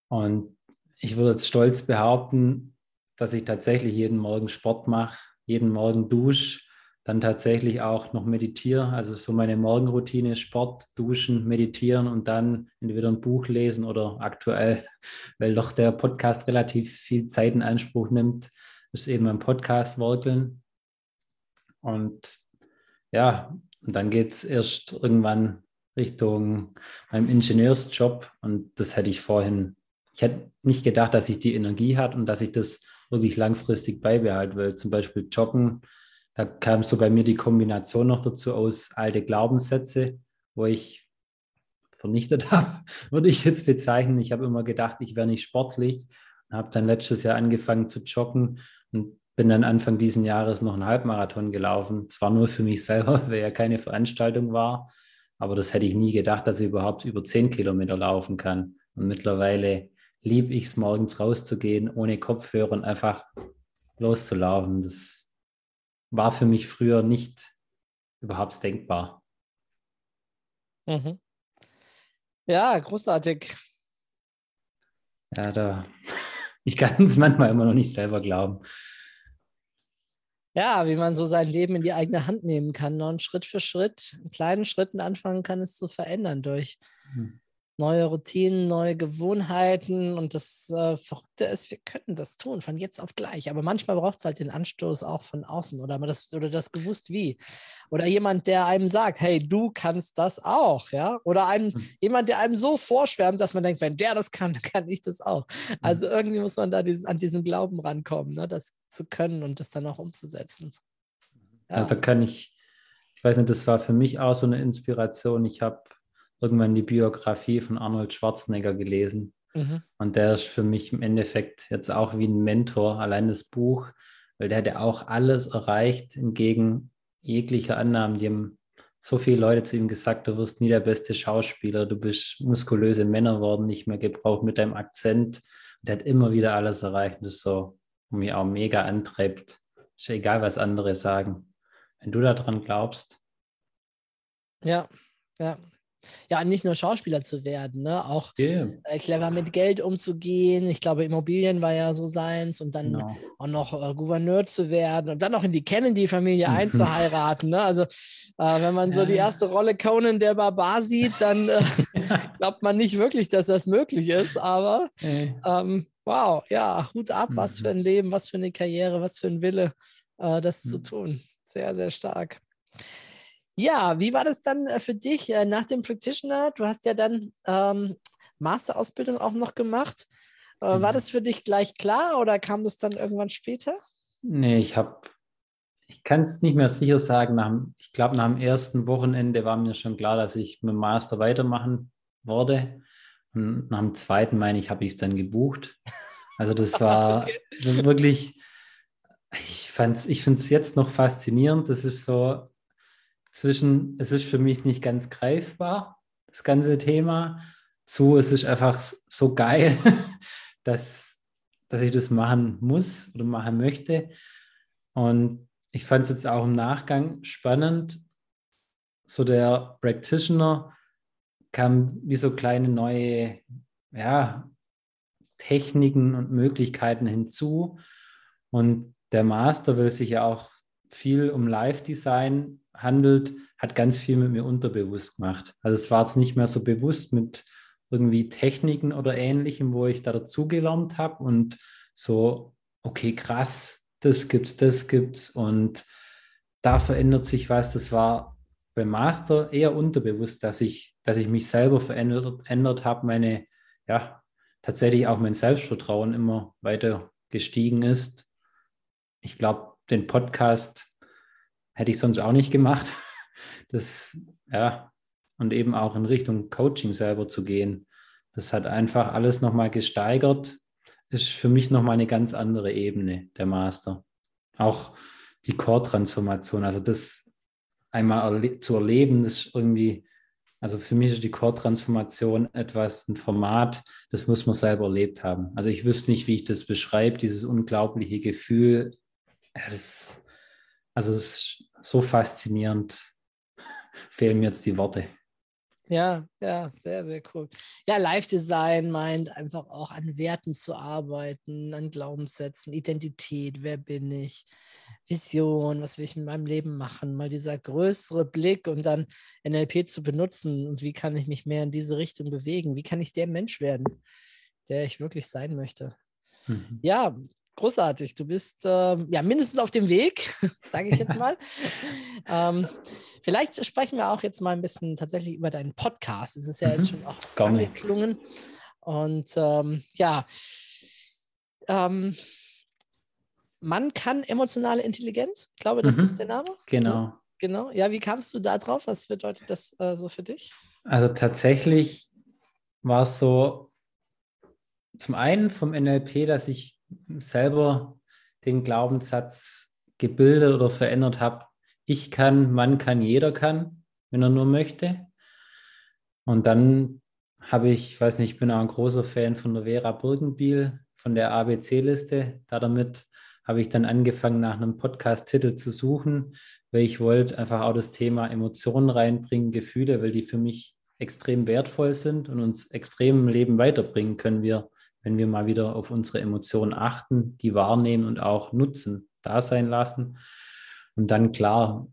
Und ich würde jetzt stolz behaupten, dass ich tatsächlich jeden Morgen Sport mache, jeden Morgen dusche dann tatsächlich auch noch meditiere. Also so meine Morgenroutine Sport, Duschen, Meditieren und dann entweder ein Buch lesen oder aktuell, (laughs) weil doch der Podcast relativ viel Zeit in Anspruch nimmt, ist eben ein Podcast workeln. Und ja, und dann geht es erst irgendwann Richtung meinem Ingenieursjob und das hätte ich vorhin, ich hätte nicht gedacht, dass ich die Energie hat und dass ich das wirklich langfristig beibehalte, weil zum Beispiel Joggen da kam so bei mir die Kombination noch dazu aus alte Glaubenssätze, wo ich vernichtet (laughs) habe, würde ich jetzt bezeichnen. Ich habe immer gedacht, ich wäre nicht sportlich und habe dann letztes Jahr angefangen zu joggen und bin dann Anfang dieses Jahres noch einen Halbmarathon gelaufen. Zwar nur für mich (laughs) selber, weil ja keine Veranstaltung war, aber das hätte ich nie gedacht, dass ich überhaupt über zehn Kilometer laufen kann. Und mittlerweile liebe ich es, morgens rauszugehen, ohne Kopfhörer und einfach loszulaufen. Das war für mich früher nicht überhaupt denkbar. Mhm. Ja, großartig. Ja, da, ich kann es manchmal immer noch nicht selber glauben. Ja, wie man so sein Leben in die eigene Hand nehmen kann ne? und Schritt für Schritt, in kleinen Schritten anfangen kann, es zu verändern durch hm neue Routinen, neue Gewohnheiten. Und das äh, Verrückte ist, wir könnten das tun von jetzt auf gleich. Aber manchmal braucht es halt den Anstoß auch von außen oder das, oder das gewusst wie. Oder jemand, der einem sagt, hey, du kannst das auch, ja. Oder einem, mhm. jemand, der einem so vorschwärmt, dass man denkt, wenn der das kann, (laughs) dann kann ich das auch. Mhm. Also irgendwie muss man da dieses, an diesen Glauben rankommen, ne? das zu können und das dann auch umzusetzen. Ja. ja, da kann ich, ich weiß nicht, das war für mich auch so eine Inspiration. Ich habe irgendwann die Biografie von Arnold Schwarzenegger gelesen. Mhm. Und der ist für mich im Endeffekt jetzt auch wie ein Mentor, allein das Buch, weil der hat ja auch alles erreicht, entgegen jeglicher Annahmen, die ihm so viele Leute zu ihm gesagt, du wirst nie der beste Schauspieler, du bist muskulöse Männer worden nicht mehr gebraucht mit deinem Akzent. Der hat immer wieder alles erreicht. Das ist so, mich auch mega antreibt. Ist ja egal, was andere sagen. Wenn du daran glaubst. Ja, ja. Ja, nicht nur Schauspieler zu werden, ne? auch Yeah. äh, clever mit Geld umzugehen. Ich glaube, Immobilien war ja so seins und dann Genau. auch noch äh, Gouverneur zu werden und dann noch in die Kennedy-Familie Mhm. einzuheiraten. Ne? Also, äh, wenn man so die Ja. erste Rolle Conan der Barbar sieht, dann äh, (laughs) glaubt man nicht wirklich, dass das möglich ist. Aber Äh, ähm, wow, ja, Hut ab, was Mhm. für ein Leben, was für eine Karriere, was für ein Wille, äh, das zu Mhm. tun. Sehr, sehr stark. Ja, wie war das dann äh, für dich äh, nach dem Practitioner? Du hast ja dann ähm, Masterausbildung auch noch gemacht. Äh, War Mhm. das für dich gleich klar oder kam das dann irgendwann später? Nee, ich habe, ich kann es nicht mehr sicher sagen. Nach, ich glaube, nach dem ersten Wochenende war mir schon klar, dass ich mit dem Master weitermachen werde. Und nach dem zweiten, meine ich, habe ich es dann gebucht. Also das (laughs) war Okay. wirklich, ich fand's, ich finde es jetzt noch faszinierend. Das ist so zwischen, es ist für mich nicht ganz greifbar, das ganze Thema, zu, es ist einfach so geil, (laughs) dass, dass ich das machen muss oder machen möchte. Und ich fand es jetzt auch im Nachgang spannend. So der Practitioner kam wie so kleine neue, ja, Techniken und Möglichkeiten hinzu. Und der Master, weil es sich ja auch viel um Live-Design handelt, hat ganz viel mit mir unterbewusst gemacht. Also es war jetzt nicht mehr so bewusst mit irgendwie Techniken oder ähnlichem, wo ich da dazugelernt habe und so, okay, krass, das gibt's, das gibt's und da verändert sich was. Das war beim Master eher unterbewusst, dass ich, dass ich mich selber verändert, verändert habe, meine, ja, tatsächlich auch mein Selbstvertrauen immer weiter gestiegen ist. Ich glaube, den Podcast hätte ich sonst auch nicht gemacht. (laughs) Das, ja, und eben auch in Richtung Coaching selber zu gehen. Das hat einfach alles nochmal gesteigert. Ist für mich nochmal eine ganz andere Ebene, der Master. Auch die Core-Transformation, also das einmal erle zu erleben, das ist irgendwie, also für mich ist die Core-Transformation etwas, ein Format, das muss man selber erlebt haben. Also ich wüsste nicht, wie ich das beschreibe, dieses unglaubliche Gefühl. Ja, das, also es ist so faszinierend. (laughs) Fehlen mir jetzt die Worte. Ja, ja, sehr, sehr cool. Ja, Live-Design meint einfach auch an Werten zu arbeiten, an Glaubenssätzen, Identität, wer bin ich, Vision, was will ich mit meinem Leben machen, mal dieser größere Blick und dann NLP zu benutzen und wie kann ich mich mehr in diese Richtung bewegen, wie kann ich der Mensch werden, der ich wirklich sein möchte. Mhm. Ja, großartig. Du bist ähm, ja mindestens auf dem Weg, (laughs) sage ich jetzt mal. ähm, vielleicht sprechen wir auch jetzt mal ein bisschen tatsächlich über deinen Podcast. Es ist ja jetzt Mhm. schon auch angeklungen. Und ähm, ja, ähm, man kann emotionale Intelligenz. Ich glaube, das Mhm. ist der Name. Genau. Genau. Ja, wie kamst du da drauf? Was bedeutet das äh, so für dich? Also tatsächlich war es so zum einen vom NLP, dass ich selber den Glaubenssatz gebildet oder verändert habe. Ich kann, man kann, jeder kann, wenn er nur möchte. Und dann habe ich, ich weiß nicht, ich bin auch ein großer Fan von der Vera Birkenbiel, von der ABC-Liste. Da damit habe ich dann angefangen, nach einem Podcast-Titel zu suchen, weil ich wollte einfach auch das Thema Emotionen reinbringen, Gefühle, weil die für mich extrem wertvoll sind und uns extrem im Leben weiterbringen können wir, wenn wir mal wieder auf unsere Emotionen achten, die wahrnehmen und auch nutzen, da sein lassen. Und dann klar,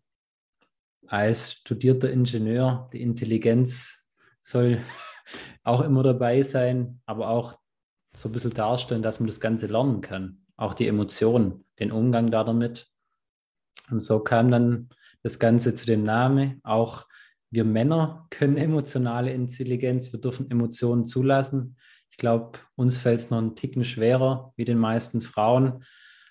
als studierter Ingenieur, die Intelligenz soll (laughs) auch immer dabei sein, aber auch so ein bisschen darstellen, dass man das Ganze lernen kann. Auch die Emotionen, den Umgang da damit. Und so kam dann das Ganze zu dem Namen. Auch wir Männer können emotionale Intelligenz, wir dürfen Emotionen zulassen. Ich glaube, uns fällt es noch einen Ticken schwerer, wie den meisten Frauen,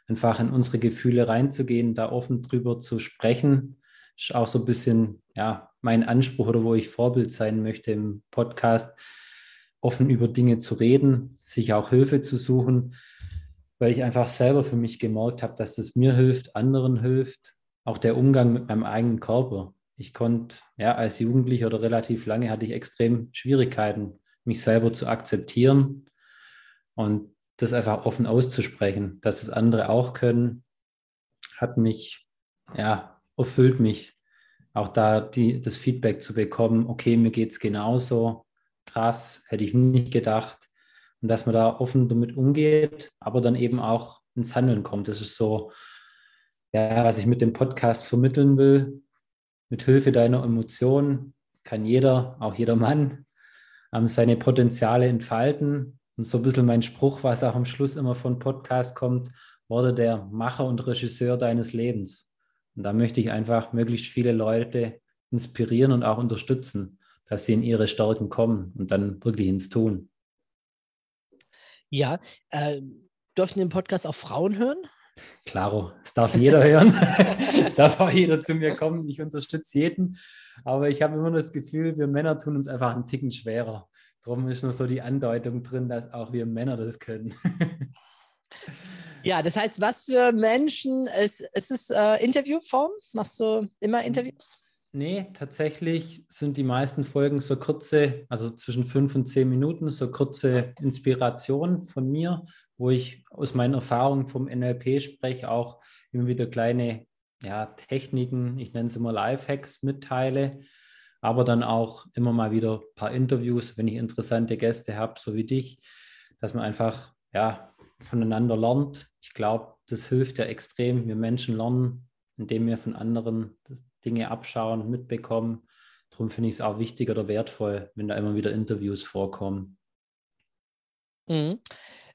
einfach in unsere Gefühle reinzugehen, da offen drüber zu sprechen. Ist auch so ein bisschen ja, mein Anspruch oder wo ich Vorbild sein möchte im Podcast, offen über Dinge zu reden, sich auch Hilfe zu suchen, weil ich einfach selber für mich gemerkt habe, dass es mir hilft, anderen hilft, auch der Umgang mit meinem eigenen Körper. ich konnte, ja, als Jugendlicher oder relativ lange hatte ich extrem Schwierigkeiten, mich selber zu akzeptieren und das einfach offen auszusprechen, dass es andere auch können, hat mich, ja, erfüllt mich, auch da die, das Feedback zu bekommen, okay, mir geht es genauso, krass, hätte ich nicht gedacht. Und dass man da offen damit umgeht, aber dann eben auch ins Handeln kommt. Das ist so, ja, was ich mit dem Podcast vermitteln will. Mit Hilfe deiner Emotionen kann jeder, auch jeder Mann, ähm, seine Potenziale entfalten. Und so ein bisschen mein Spruch, was auch am Schluss immer von Podcast kommt, wurde der Macher und Regisseur deines Lebens. Und da möchte ich einfach möglichst viele Leute inspirieren und auch unterstützen, dass sie in ihre Stärken kommen und dann wirklich ins Tun. Ja, äh, dürfen den Podcast auch Frauen hören? Klaro, es darf jeder hören, (laughs) darf auch jeder zu mir kommen. Ich unterstütze jeden, aber ich habe immer das Gefühl, wir Männer tun uns einfach einen Ticken schwerer. Darum ist noch so die Andeutung drin, dass auch wir Männer das können. Ja, das heißt, was für Menschen, ist, ist es äh, Interviewform? Machst du immer Interviews? Nee, tatsächlich sind die meisten Folgen so kurze, also zwischen fünf und zehn Minuten, so kurze Inspirationen von mir, wo ich aus meinen Erfahrungen vom NLP spreche, auch immer wieder kleine ja, Techniken, ich nenne es immer Lifehacks, mitteile, aber dann auch immer mal wieder ein paar Interviews, wenn ich interessante Gäste habe, so wie dich, dass man einfach ja, voneinander lernt. Ich glaube, das hilft ja extrem. Wir Menschen lernen, indem wir von anderen Dinge abschauen, mitbekommen. Darum finde ich es auch wichtig oder wertvoll, wenn da immer wieder Interviews vorkommen. Mhm.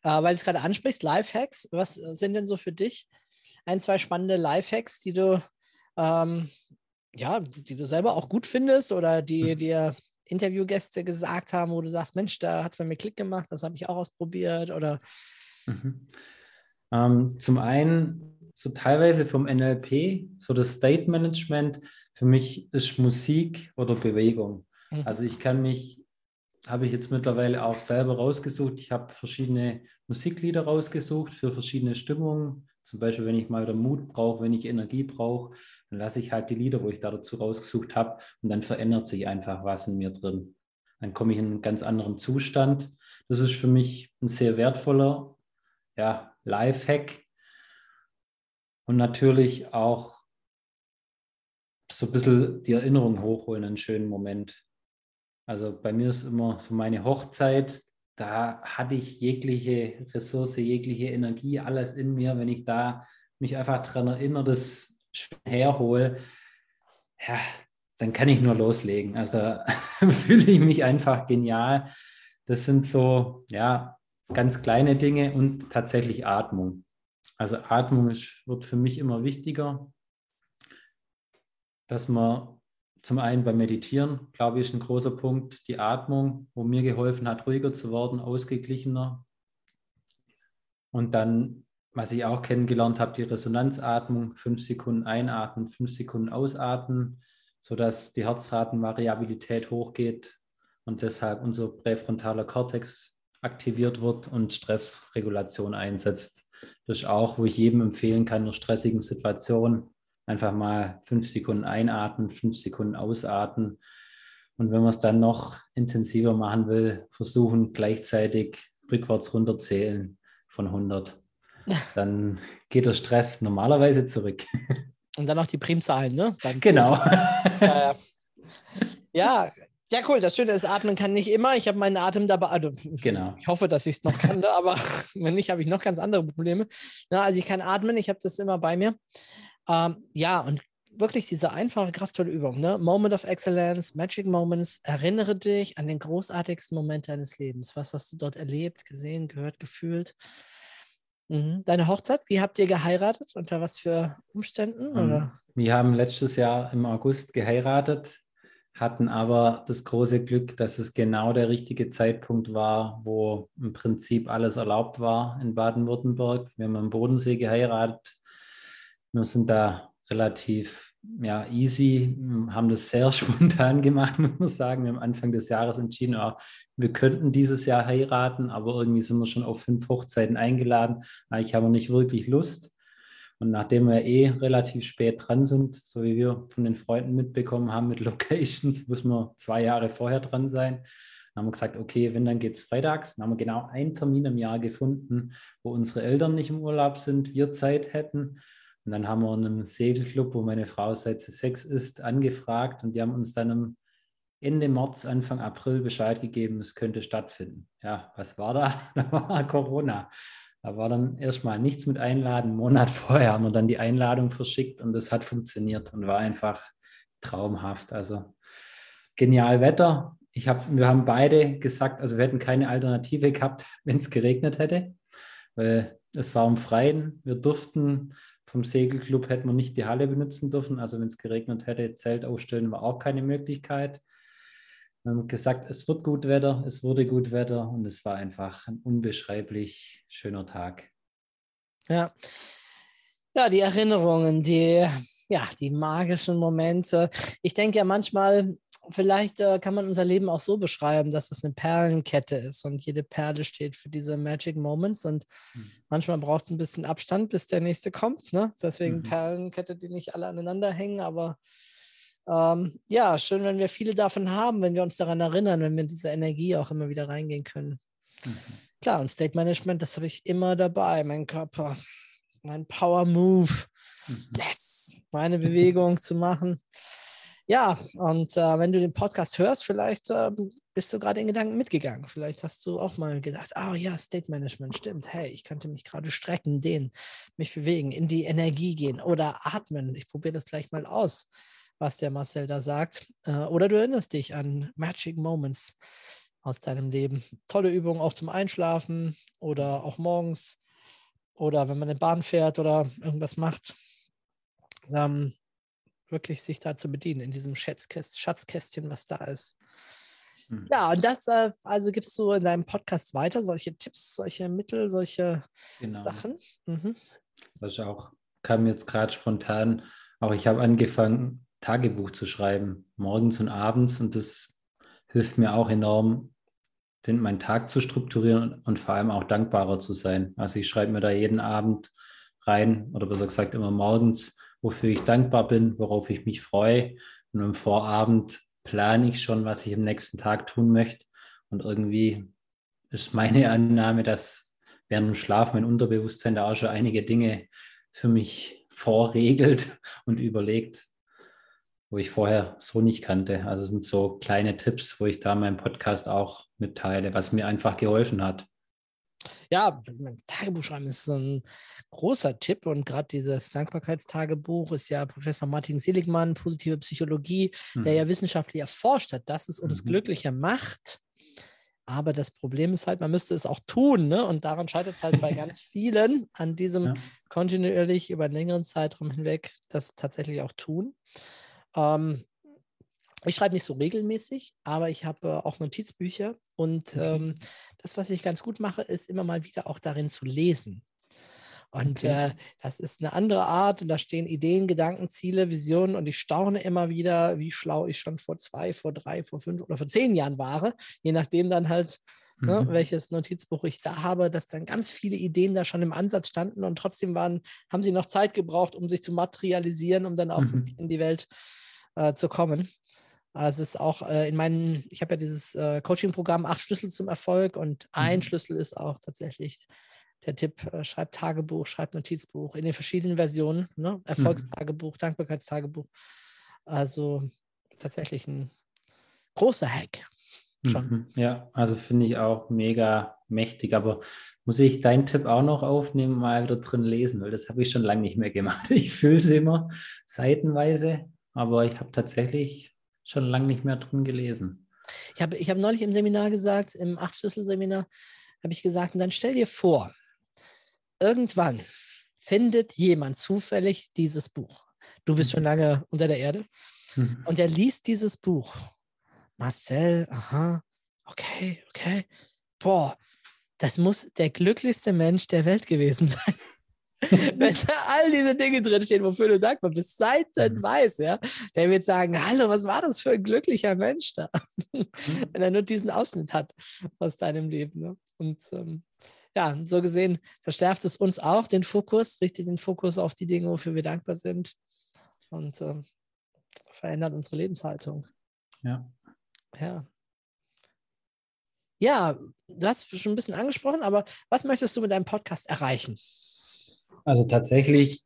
Äh, weil du es gerade ansprichst, Lifehacks, was sind denn so für dich ein, zwei spannende Lifehacks, die du, ähm, ja, die du selber auch gut findest oder die mhm. dir Interviewgäste gesagt haben, wo du sagst, Mensch, da hat es bei mir Klick gemacht, das habe ich auch ausprobiert oder Mhm. Ähm, zum einen so teilweise vom NLP, so das State Management, für mich ist Musik oder Bewegung. Mhm. Also ich kann mich, habe ich jetzt mittlerweile auch selber rausgesucht. Ich habe verschiedene Musiklieder rausgesucht für verschiedene Stimmungen. Zum Beispiel, wenn ich mal wieder Mut brauche, wenn ich Energie brauche, dann lasse ich halt die Lieder, wo ich da dazu rausgesucht habe, und dann verändert sich einfach was in mir drin. Dann komme ich in einen ganz anderen Zustand. Das ist für mich ein sehr wertvoller ja, Lifehack und natürlich auch so ein bisschen die Erinnerung hochholen, einen schönen Moment. Also bei mir ist immer so meine Hochzeit, da hatte ich jegliche Ressource, jegliche Energie, alles in mir, wenn ich da mich einfach daran erinnere, das herhole, ja, dann kann ich nur loslegen. Also da (laughs) fühle ich mich einfach genial. Das sind so, ja, ganz kleine Dinge und tatsächlich Atmung. Also Atmung ist, wird für mich immer wichtiger, dass man zum einen beim Meditieren, glaube ich, ein großer Punkt, die Atmung, wo mir geholfen hat, ruhiger zu werden, ausgeglichener. Und dann, was ich auch kennengelernt habe, die Resonanzatmung, fünf Sekunden einatmen, fünf Sekunden ausatmen, sodass die Herzratenvariabilität hochgeht und deshalb unser präfrontaler Kortex aktiviert wird und Stressregulation einsetzt. Das ist auch, wo ich jedem empfehlen kann, in stressigen Situation einfach mal fünf Sekunden einatmen, fünf Sekunden ausatmen. Und wenn man es dann noch intensiver machen will, versuchen gleichzeitig rückwärts runterzählen von 100. (laughs) Dann geht der Stress normalerweise zurück. Und dann noch die Primzahlen, ne? Beim genau. ja, ja, ja, cool. Das Schöne ist, atmen kann nicht immer. Ich habe meinen Atem dabei. Also, genau. Ich hoffe, dass ich es noch kann, ne? aber (laughs) wenn nicht, habe ich noch ganz andere Probleme. Na, also ich kann atmen, ich habe das immer bei mir. Ähm, ja, und wirklich diese einfache, kraftvolle Übung. Ne? Moment of Excellence, Magic Moments. Erinnere dich an den großartigsten Moment deines Lebens. Was hast du dort erlebt, gesehen, gehört, gefühlt? Mhm. Deine Hochzeit, wie habt ihr geheiratet? Unter was für Umständen? Um, ähm, oder? Wir haben letztes Jahr im August geheiratet hatten aber das große Glück, dass es genau der richtige Zeitpunkt war, wo im Prinzip alles erlaubt war in Baden-Württemberg. Wir haben am Bodensee geheiratet. Wir sind da relativ ja, easy, haben das sehr (laughs) spontan gemacht, muss man sagen. Wir haben Anfang des Jahres entschieden, auch, wir könnten dieses Jahr heiraten, aber irgendwie sind wir schon auf fünf Hochzeiten eingeladen. Eigentlich haben wir nicht wirklich Lust. Und nachdem wir eh relativ spät dran sind, so wie wir von den Freunden mitbekommen haben mit (laughs) Locations, muss man zwei Jahre vorher dran sein. Dann haben wir gesagt, okay, wenn, dann geht es freitags. Dann haben wir genau einen Termin im Jahr gefunden, wo unsere Eltern nicht im Urlaub sind, wir Zeit hätten. Und dann haben wir in einem Segelclub, wo meine Frau seit sie sechs ist, angefragt und die haben uns dann Ende März, Anfang April Bescheid gegeben, es könnte stattfinden. Ja, was war da? (laughs) Da war Corona. Da war dann erstmal nichts mit Einladen. Einen Monat (laughs) vorher haben wir dann die Einladung verschickt und das hat funktioniert und war einfach traumhaft. Also genial Wetter. Ich hab, wir haben beide gesagt, also wir hätten keine Alternative gehabt, (laughs) wenn es geregnet hätte, weil es war im Freien. Wir durften vom Segelclub hätten wir nicht die Halle benutzen dürfen. Also wenn es geregnet hätte, Zelt aufstellen war auch keine Möglichkeit. Wir haben gesagt, es wird gut Wetter, es wurde gut Wetter und es war einfach ein unbeschreiblich schöner Tag. Ja. Ja, die Erinnerungen, die, ja, die magischen Momente. Ich denke ja manchmal, vielleicht äh, kann man unser Leben auch so beschreiben, dass es eine Perlenkette ist und jede Perle steht für diese Magic Moments und mhm. manchmal braucht es ein bisschen Abstand, bis der nächste kommt. Ne? Deswegen mhm. Perlenkette, die nicht alle aneinander hängen, aber ähm, ja, schön, wenn wir viele davon haben, wenn wir uns daran erinnern, wenn wir in diese Energie auch immer wieder reingehen können. Mhm. Klar, und State Management, das habe ich immer dabei, mein Körper, mein Power Move. Mhm. Yes, meine Bewegung zu machen. Ja, und äh, wenn du den Podcast hörst, vielleicht äh, bist du gerade in Gedanken mitgegangen. Vielleicht hast du auch mal gedacht, oh ja, State Management, stimmt. Hey, ich könnte mich gerade strecken, dehnen, mich bewegen, in die Energie gehen oder atmen. Ich probiere das gleich mal aus was der Marcel da sagt. Äh, oder du erinnerst dich an Magic Moments aus deinem Leben. Tolle Übungen auch zum Einschlafen oder auch morgens oder wenn man eine Bahn fährt oder irgendwas macht. Ähm, wirklich sich da zu bedienen in diesem Schatzkäst Schatzkästchen, was da ist. Hm. Ja, und das äh, also gibst du in deinem Podcast weiter, solche Tipps, solche Mittel, solche genau. Sachen. Mhm. Das auch kam jetzt gerade spontan. Auch ich habe angefangen, Tagebuch zu schreiben, morgens und abends. Und das hilft mir auch enorm, den, meinen Tag zu strukturieren und vor allem auch dankbarer zu sein. Also ich schreibe mir da jeden Abend rein oder besser gesagt immer morgens, wofür ich dankbar bin, worauf ich mich freue. Und am Vorabend plane ich schon, was ich am nächsten Tag tun möchte. Und irgendwie ist meine (laughs) Annahme, dass während dem Schlaf mein Unterbewusstsein da auch schon einige Dinge für mich vorregelt (laughs) und überlegt, wo ich vorher so nicht kannte. Also es sind so kleine Tipps, wo ich da meinen Podcast auch mitteile, was mir einfach geholfen hat. Ja, Tagebuch schreiben ist so ein großer Tipp und gerade dieses Dankbarkeitstagebuch ist ja Professor Martin Seligmann, positive Psychologie, mhm. der ja wissenschaftlich erforscht hat, dass es uns mhm. glücklicher macht. Aber das Problem ist halt, man müsste es auch tun, ne? Und daran scheitert es halt bei (laughs) ganz vielen, an diesem ja. kontinuierlich über einen längeren Zeitraum hinweg das tatsächlich auch tun. Ähm, ich schreibe nicht so regelmäßig, aber ich habe äh, auch Notizbücher und ähm, das, was ich ganz gut mache, ist immer mal wieder auch darin zu lesen. Und okay. äh, das ist eine andere Art und da stehen Ideen, Gedanken, Ziele, Visionen und ich staune immer wieder, wie schlau ich schon vor zwei, vor drei, vor fünf oder vor zehn Jahren war, je nachdem dann halt, ne, mhm. ne, welches Notizbuch ich da habe, dass dann ganz viele Ideen da schon im Ansatz standen und trotzdem waren, haben sie noch Zeit gebraucht, um sich zu materialisieren, um dann auch mhm. in die Welt äh, zu kommen. Also es ist auch äh, in meinen, ich habe ja dieses äh, Coaching-Programm acht Schlüssel zum Erfolg und ein mhm. Schlüssel ist auch tatsächlich der Tipp, äh, schreibt Tagebuch, schreibt Notizbuch in den verschiedenen Versionen, ne? Mhm. Erfolgstagebuch, mhm. Dankbarkeitstagebuch. Also tatsächlich ein großer Hack. Schon. Mhm. Ja, also finde ich auch mega mächtig, aber muss ich deinen Tipp auch noch aufnehmen, mal wieder drin lesen, weil das habe ich schon lange nicht mehr gemacht. (laughs) Ich fühle es immer seitenweise, aber ich habe tatsächlich schon lange nicht mehr drin gelesen. Ich habe ich hab neulich im Seminar gesagt, im Acht-Schlüssel-Seminar, habe ich gesagt, und dann stell dir vor, irgendwann findet jemand zufällig dieses Buch. Du bist schon mhm. lange unter der Erde. Mhm. Und er liest dieses Buch. Marcel, aha, okay, okay. Boah, das muss der glücklichste Mensch der Welt gewesen (laughs) sein. (laughs) Wenn da all diese Dinge drinstehen, wofür du dankbar bist, seitenweis, mhm. ja, der wird sagen, hallo, was war das für ein glücklicher Mensch da? (laughs) Wenn er nur diesen Ausschnitt hat aus deinem Leben. Ne? Und ähm, ja, so gesehen verstärkt es uns auch den Fokus, richtet den Fokus auf die Dinge, wofür wir dankbar sind und äh, verändert unsere Lebenshaltung. Ja. Ja. Ja, du hast schon ein bisschen angesprochen, aber was möchtest du mit deinem Podcast erreichen? Also tatsächlich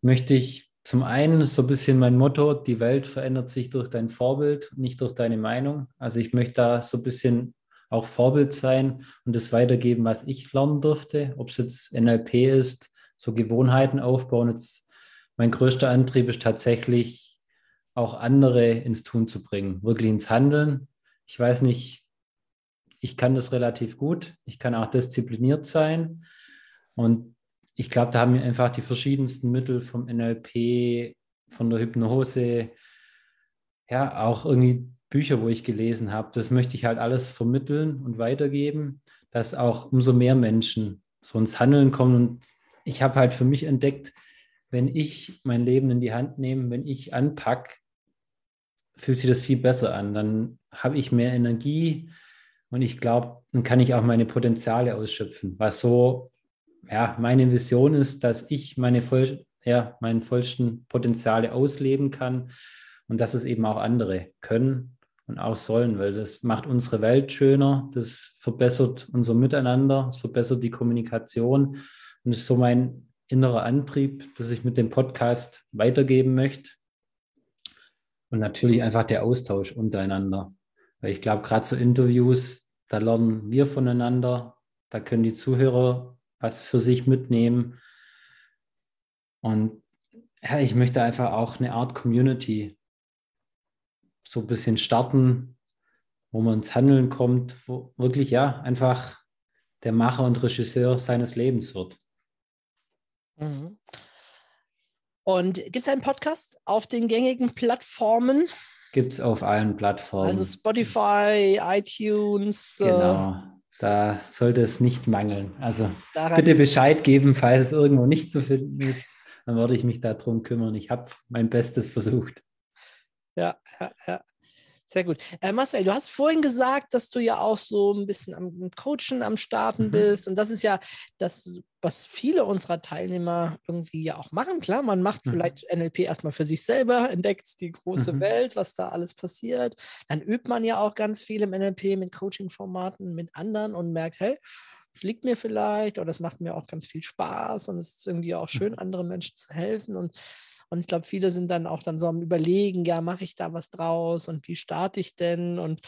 möchte ich zum einen so ein bisschen mein Motto, die Welt verändert sich durch dein Vorbild, nicht durch deine Meinung. Also ich möchte da so ein bisschen auch Vorbild sein und das weitergeben, was ich lernen durfte, ob es jetzt NLP ist, so Gewohnheiten aufbauen. Jetzt mein größter Antrieb ist tatsächlich auch andere ins Tun zu bringen, wirklich ins Handeln. Ich weiß nicht, ich kann das relativ gut. Ich kann auch diszipliniert sein. Und ich glaube, da haben wir einfach die verschiedensten Mittel vom NLP, von der Hypnose, ja, auch irgendwie Bücher, wo ich gelesen habe. Das möchte ich halt alles vermitteln und weitergeben, dass auch umso mehr Menschen so ins Handeln kommen. Und ich habe halt für mich entdeckt, wenn ich mein Leben in die Hand nehme, wenn ich anpacke, fühlt sich das viel besser an. Dann habe ich mehr Energie und ich glaube, dann kann ich auch meine Potenziale ausschöpfen. Was so, ja, meine Vision ist, dass ich meine voll, ja, meinen vollsten Potenziale ausleben kann und dass es eben auch andere können und auch sollen, weil das macht unsere Welt schöner, das verbessert unser Miteinander, es verbessert die Kommunikation und ist so mein innerer Antrieb, dass ich mit dem Podcast weitergeben möchte. Und natürlich einfach der Austausch untereinander. Weil ich glaube, gerade so Interviews, da lernen wir voneinander, da können die Zuhörer was für sich mitnehmen. Und ja, ich möchte einfach auch eine Art Community so ein bisschen starten, wo man ins Handeln kommt, wo wirklich ja einfach der Macher und Regisseur seines Lebens wird. Mhm. Und gibt es einen Podcast auf den gängigen Plattformen? Gibt es auf allen Plattformen. Also Spotify, iTunes. äh, Genau. Da sollte es nicht mangeln. Also bitte Bescheid geben, falls es irgendwo nicht zu finden ist. Dann würde ich mich darum kümmern. Ich habe mein Bestes versucht. Ja, ja, ja. Sehr gut. Äh, Marcel, du hast vorhin gesagt, dass du ja auch so ein bisschen am Coachen am Starten mhm. bist. Und das ist ja das, was viele unserer Teilnehmer irgendwie ja auch machen. Klar, man macht mhm. vielleicht NLP erstmal für sich selber, entdeckt die große mhm. Welt, was da alles passiert. Dann übt man ja auch ganz viel im NLP mit Coaching-Formaten mit anderen und merkt, hey, liegt mir vielleicht oder es macht mir auch ganz viel Spaß und es ist irgendwie auch schön, mhm. anderen Menschen zu helfen. Und und ich glaube, viele sind dann auch dann so am Überlegen, ja, mache ich da was draus und wie starte ich denn? Und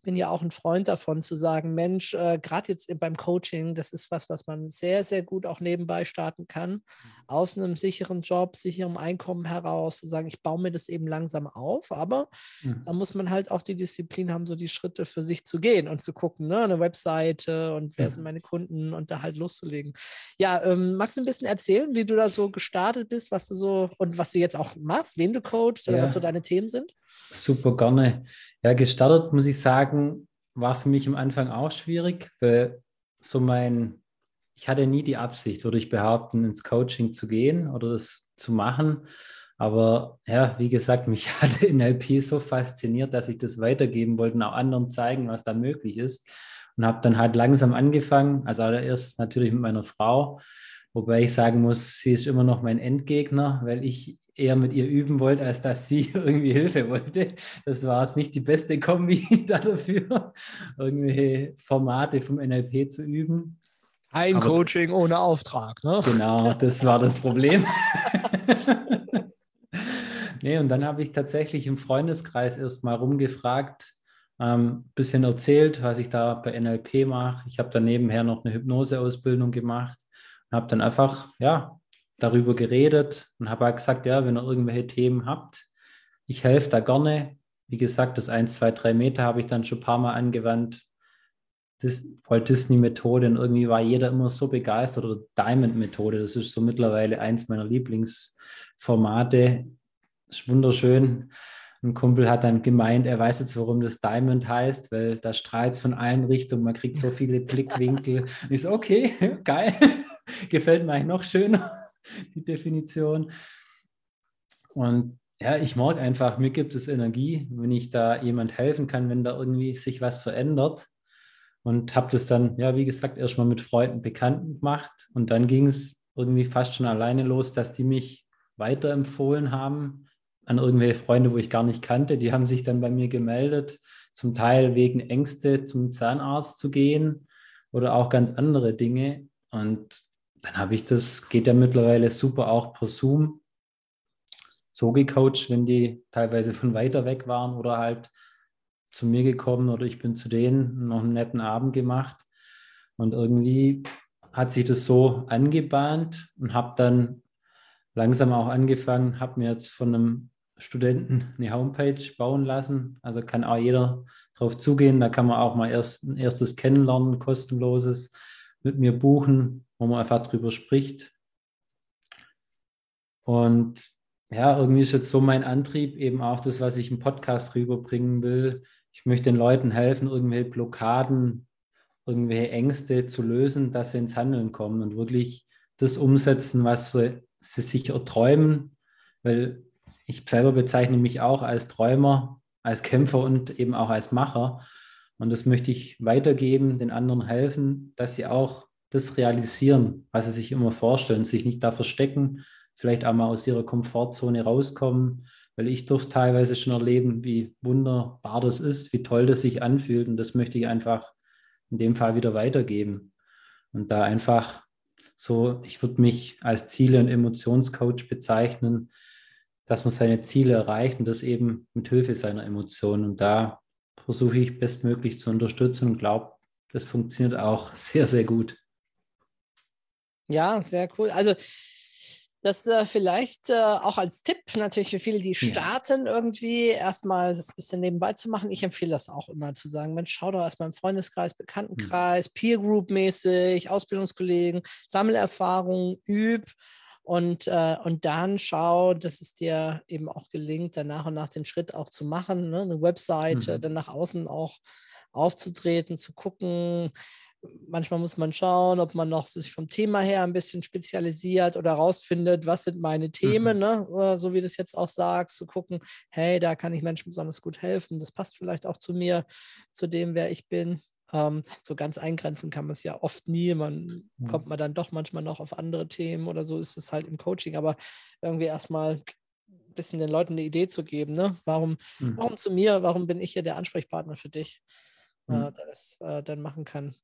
ich bin ja auch ein Freund davon zu sagen, Mensch, äh, gerade jetzt beim Coaching, das ist was, was man sehr, sehr gut auch nebenbei starten kann, mhm. aus einem sicheren Job, sicherem Einkommen heraus, zu sagen, ich baue mir das eben langsam auf, aber mhm. da muss man halt auch die Disziplin haben, so die Schritte für sich zu gehen und zu gucken, ne, eine Webseite und wer mhm. sind meine Kunden und da halt loszulegen. Ja, ähm, magst du ein bisschen erzählen, wie du da so gestartet bist, was du so und was du jetzt auch machst, wen du coachst oder ja. was so deine Themen sind? Super gerne. Ja, gestartet, muss ich sagen, war für mich am Anfang auch schwierig, weil so mein, ich hatte nie die Absicht, würde ich behaupten, ins Coaching zu gehen oder das zu machen. Aber ja, wie gesagt, mich (laughs) hat NLP so fasziniert, dass ich das weitergeben wollte und auch anderen zeigen, was da möglich ist. Und habe dann halt langsam angefangen, also allererstes natürlich mit meiner Frau, wobei ich sagen muss, sie ist immer noch mein Endgegner, weil ich eher mit ihr üben wollte, als dass sie (laughs) irgendwie Hilfe wollte. Das war jetzt nicht die beste Kombi (laughs) dafür, irgendwelche Formate vom NLP zu üben. Ein Aber, Coaching ohne Auftrag, ne? Genau, das war das Problem. (laughs) nee, und dann habe ich tatsächlich im Freundeskreis erst mal rumgefragt, ein ähm, bisschen erzählt, was ich da bei NLP mache. Ich habe dann nebenher noch eine Hypnoseausbildung gemacht und habe dann einfach, ja, darüber geredet und habe halt gesagt, ja, wenn ihr irgendwelche Themen habt, ich helfe da gerne. Wie gesagt, das 1, 2, 3 Meter habe ich dann schon ein paar Mal angewandt. Das Walt Disney-Methode und irgendwie war jeder immer so begeistert oder Diamond-Methode. Das ist so mittlerweile eins meiner Lieblingsformate. Ist wunderschön. Ein Kumpel hat dann gemeint, er weiß jetzt, warum das Diamond heißt, weil da strahlt es von allen Richtungen, man kriegt so viele Blickwinkel. Und ich so, okay, (laughs) geil, gefällt mir eigentlich noch schöner. (laughs) die Definition. Und ja, ich merke einfach, mir gibt es Energie, wenn ich da jemand helfen kann, wenn da irgendwie sich was verändert. und habe das dann, ja, wie gesagt, erstmal mit Freunden, Bekannten gemacht und dann ging es irgendwie fast schon alleine los, dass die mich weiterempfohlen haben an irgendwelche Freunde, wo ich gar nicht kannte. Die haben sich dann bei mir gemeldet, zum Teil wegen Ängste zum Zahnarzt zu gehen oder auch ganz andere Dinge. Und dann habe ich das, geht ja mittlerweile super auch per Zoom, so gecoacht, wenn die teilweise von weiter weg waren oder halt zu mir gekommen oder ich bin zu denen noch einen netten Abend gemacht. Und irgendwie hat sich das so angebahnt und habe dann langsam auch angefangen, habe mir jetzt von einem Studenten eine Homepage bauen lassen. Also kann auch jeder drauf zugehen. Da kann man auch mal erst ein erstes Kennenlernen, kostenloses mit mir buchen, wo man einfach drüber spricht. Und ja, irgendwie ist jetzt so mein Antrieb eben auch das, was ich im Podcast rüberbringen will. Ich möchte den Leuten helfen, irgendwelche Blockaden, irgendwelche Ängste zu lösen, dass sie ins Handeln kommen und wirklich das umsetzen, was sie, sie sich erträumen. Weil ich selber bezeichne mich auch als Träumer, als Kämpfer und eben auch als Macher. Und das möchte ich weitergeben, den anderen helfen, dass sie auch das realisieren, was sie sich immer vorstellen, sich nicht da verstecken, vielleicht auch mal aus ihrer Komfortzone rauskommen, weil ich durfte teilweise schon erleben, wie wunderbar das ist, wie toll das sich anfühlt. Und das möchte ich einfach in dem Fall wieder weitergeben. Und da einfach so, ich würde mich als Ziele- und Emotionscoach bezeichnen, dass man seine Ziele erreicht und das eben mit Hilfe seiner Emotionen. Und da versuche ich bestmöglich zu unterstützen und glaube, das funktioniert auch (laughs) sehr, sehr gut. Ja, sehr cool. Also das äh, vielleicht äh, auch als Tipp natürlich für viele, die starten, ja. irgendwie erstmal das ein bisschen nebenbei zu machen. Ich empfehle das auch immer zu sagen: Mensch, schau doch erstmal im Freundeskreis, Bekanntenkreis, mhm. Peer Group mäßig, Ausbildungskollegen, Sammelerfahrung, üb und, äh, und dann schau, dass es dir eben auch gelingt, dann nach und nach den Schritt auch zu machen, ne? eine Webseite, mhm. dann nach außen auch aufzutreten, zu gucken. Manchmal muss man schauen, ob man noch sich vom Thema her ein bisschen spezialisiert oder rausfindet, was sind meine Themen, mhm. ne? Äh, so wie du es jetzt auch sagst, zu gucken, hey, da kann ich Menschen besonders gut helfen. Das passt vielleicht auch zu mir, zu dem, wer ich bin. Ähm, so ganz eingrenzen kann man es ja oft nie. Man mhm. kommt man dann doch manchmal noch auf andere Themen oder so ist es halt im Coaching, aber irgendwie erstmal ein bisschen den Leuten eine Idee zu geben, ne? Warum, mhm. warum zu mir, warum bin ich hier der Ansprechpartner für dich, mhm. äh, der das äh, dann machen kann.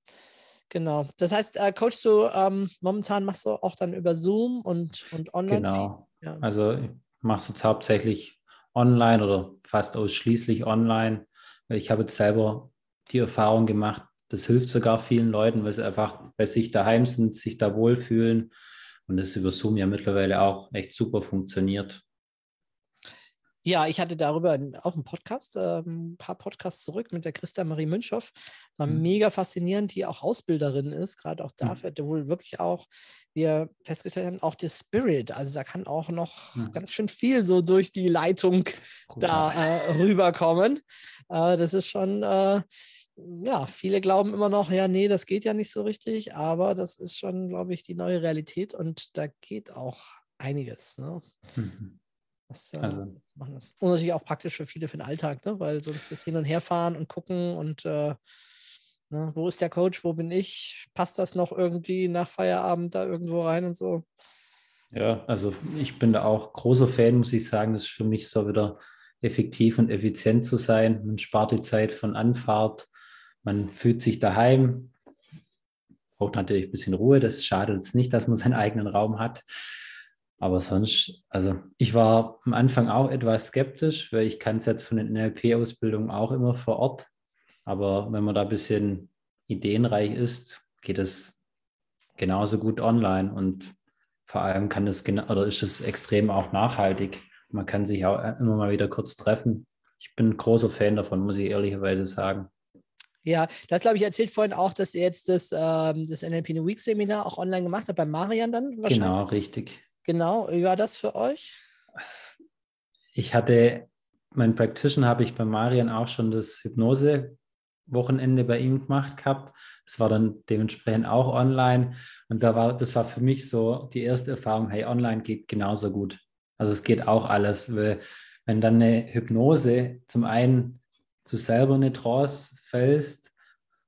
Genau. Das heißt, äh, coachst du ähm, momentan machst du auch dann über Zoom und, und online? Genau. Ja. Also ich mache es jetzt hauptsächlich online oder fast ausschließlich online. Ich habe jetzt selber die Erfahrung gemacht, das hilft sogar vielen Leuten, weil sie einfach bei sich daheim sind, sich da wohlfühlen und das über Zoom ja mittlerweile auch echt super funktioniert. Ja, ich hatte darüber auch einen Podcast, äh, ein paar Podcasts zurück mit der Christa Marie Münchow. War mhm. mega faszinierend, die auch Ausbilderin ist, gerade auch mhm. dafür, mhm. wohl wirklich auch, wir festgestellt haben, auch der Spirit. Also da kann auch noch mhm. ganz schön viel so durch die Leitung Gut, da äh, rüberkommen. Äh, das ist schon äh, ja, viele glauben immer noch, ja, nee, das geht ja nicht so richtig, aber das ist schon, glaube ich, die neue Realität und da geht auch einiges. Ne? Mhm. Das, äh, also. das machen das. Und natürlich auch praktisch für viele für den Alltag, ne? weil sonst das Hin- und Herfahren und gucken und äh, ne, wo ist der Coach, wo bin ich, passt das noch irgendwie nach Feierabend da irgendwo rein und so. Ja, also ich bin da auch großer Fan, muss ich sagen. Das ist für mich so wieder effektiv und effizient zu sein. Man spart die Zeit von Anfahrt, man fühlt sich daheim, braucht natürlich ein bisschen Ruhe. Das schadet jetzt nicht, dass man seinen eigenen Raum hat. Aber sonst, also ich war am Anfang auch etwas skeptisch, weil ich kann es jetzt von den NLP-Ausbildungen auch immer vor Ort. Aber wenn man da ein bisschen ideenreich ist, geht es genauso gut online und vor allem kann es oder ist es extrem auch nachhaltig. Man kann sich auch immer mal wieder kurz treffen. Ich bin ein großer Fan davon, muss ich ehrlicherweise sagen. Ja, das glaube ich erzählt vorhin auch, dass ihr jetzt das, ähm, das NLP a Week Seminar auch online gemacht habt, bei Marian dann wahrscheinlich. Genau, richtig. Genau, wie war das für euch? Ich hatte, mein Practitioner habe ich bei Marian auch schon das Hypnose-Wochenende bei ihm gemacht gehabt. Das war dann dementsprechend auch online. Und da war, das war für mich so die erste Erfahrung, hey, online geht genauso gut. Also es geht auch alles, wenn dann eine Hypnose zum einen du selber eine Trance fällst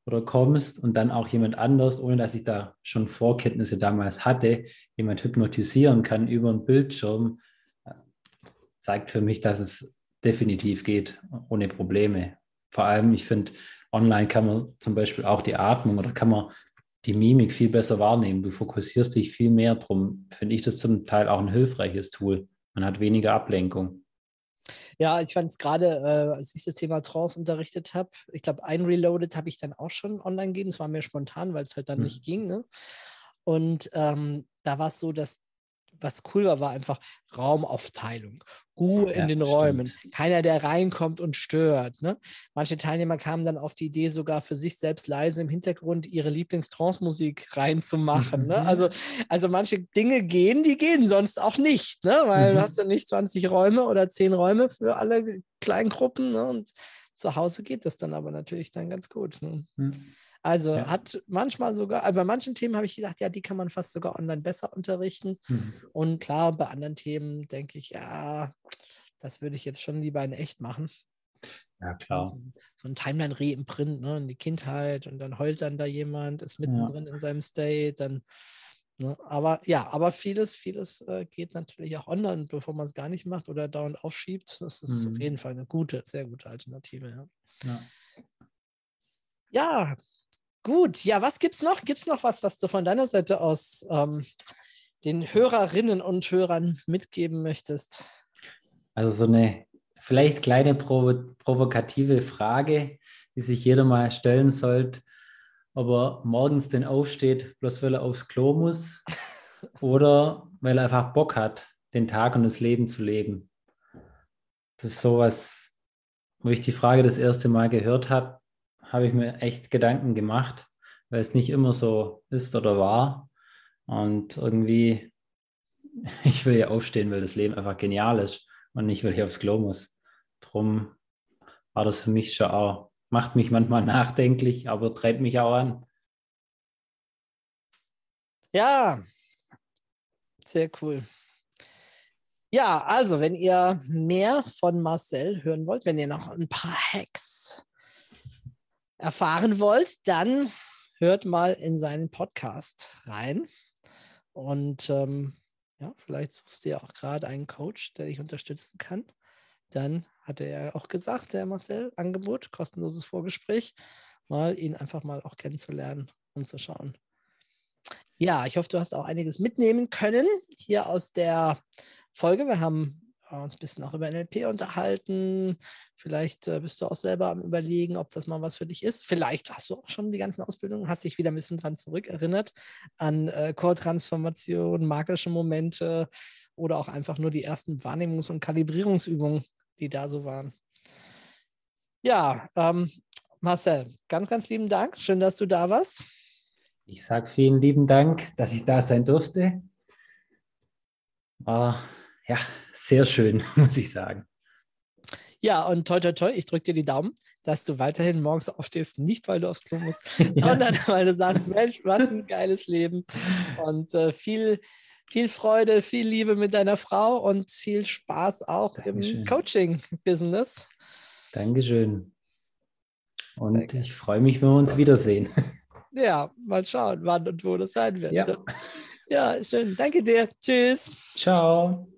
oder kommst und dann auch jemand anders, ohne dass ich da schon Vorkenntnisse damals hatte, jemand hypnotisieren kann über einen Bildschirm, zeigt für mich, dass es definitiv geht, ohne Probleme. Vor allem, ich finde, online kann man zum Beispiel auch die Atmung oder kann man die Mimik viel besser wahrnehmen. Du fokussierst dich viel mehr drum. Finde ich das zum Teil auch ein hilfreiches Tool. Man hat weniger Ablenkung. Ja, ich fand es gerade, äh, als ich das Thema Trance unterrichtet habe, ich glaube, ein Reloaded habe ich dann auch schon online gegeben. Es war mehr spontan, weil es halt dann hm. nicht ging. Ne? Und ähm, da war es so, dass was cool war, war einfach Raumaufteilung, Ruhe in den stimmt. Räumen, keiner, der reinkommt und stört. Ne? Manche Teilnehmer kamen dann auf die Idee, sogar für sich selbst leise im Hintergrund ihre Lieblingstrance-Musik reinzumachen. Ne? Mhm. Ne? Also, also manche Dinge gehen, die gehen sonst auch nicht, ne? weil mhm. du hast ja nicht 20 Räume oder 10 Räume für alle Kleingruppen. Ne? Und zu Hause geht das dann aber natürlich dann ganz gut. Ne? Mhm. Also ja. hat manchmal sogar, also bei manchen Themen habe ich gedacht, ja, die kann man fast sogar online besser unterrichten. Mhm. Und klar, bei anderen Themen denke ich, ja, das würde ich jetzt schon lieber in echt machen. Ja, klar. So, so ein Timeline-Re im Print, ne, in die Kindheit und dann heult dann da jemand, ist mittendrin ja. in seinem State, dann, ne, aber ja, aber vieles, vieles äh, geht natürlich auch online, bevor man es gar nicht macht oder dauernd aufschiebt. Das ist mhm. auf jeden Fall eine gute, sehr gute Alternative, ja. Ja, ja Gut, ja, was gibt's noch? Gibt es noch was, was du von deiner Seite aus ähm, den Hörerinnen und Hörern mitgeben möchtest? Also so eine vielleicht kleine provo provokative Frage, die sich jeder mal stellen sollte, ob er morgens denn aufsteht, bloß weil er aufs Klo muss (laughs) oder weil er einfach Bock hat, den Tag und das Leben zu leben. Das ist sowas, wo ich die Frage das erste Mal gehört habe, habe ich mir echt Gedanken gemacht, weil es nicht immer so ist oder war. Und irgendwie, (laughs) ich will ja aufstehen, weil das Leben einfach genial ist und nicht, weil ich aufs Klo muss. Drum war das für mich schon auch, macht mich manchmal nachdenklich, aber treibt mich auch an. Ja, sehr cool. Ja, also wenn ihr mehr von Marcel hören wollt, wenn ihr noch ein paar Hacks erfahren wollt, dann hört mal in seinen Podcast rein. Und ähm, ja, vielleicht suchst du ja auch gerade einen Coach, der dich unterstützen kann. Dann hat er ja auch gesagt, der Marcel, Angebot, kostenloses Vorgespräch, mal ihn einfach mal auch kennenzulernen, um zu schauen. Ja, ich hoffe, du hast auch einiges mitnehmen können hier aus der Folge. Wir haben uns ein bisschen auch über NLP unterhalten. Vielleicht äh, bist du auch selber am Überlegen, ob das mal was für dich ist. Vielleicht hast du auch schon die ganzen Ausbildungen, hast dich wieder ein bisschen dran zurückerinnert an äh, Core-Transformation, magische Momente oder auch einfach nur die ersten Wahrnehmungs- und Kalibrierungsübungen, die da so waren. Ja, ähm, Marcel, ganz, ganz lieben Dank. Schön, dass du da warst. Ich sage vielen lieben Dank, dass ich da sein durfte. War ja, sehr schön, (laughs) muss ich sagen. Ja, und toi, toi, toi, ich drücke dir die Daumen, dass du weiterhin morgens aufstehst, nicht weil du aufs Klo musst, (laughs) ja. sondern weil du sagst, Mensch, was ein geiles Leben. Und äh, viel, viel Freude, viel Liebe mit deiner Frau und viel Spaß auch Dankeschön. im Coaching-Business. Dankeschön. Und ich freue mich, wenn wir uns wiedersehen. (laughs) Ja, mal schauen, wann und wo das sein wird. Ja, ja schön. Danke dir. Tschüss. Ciao.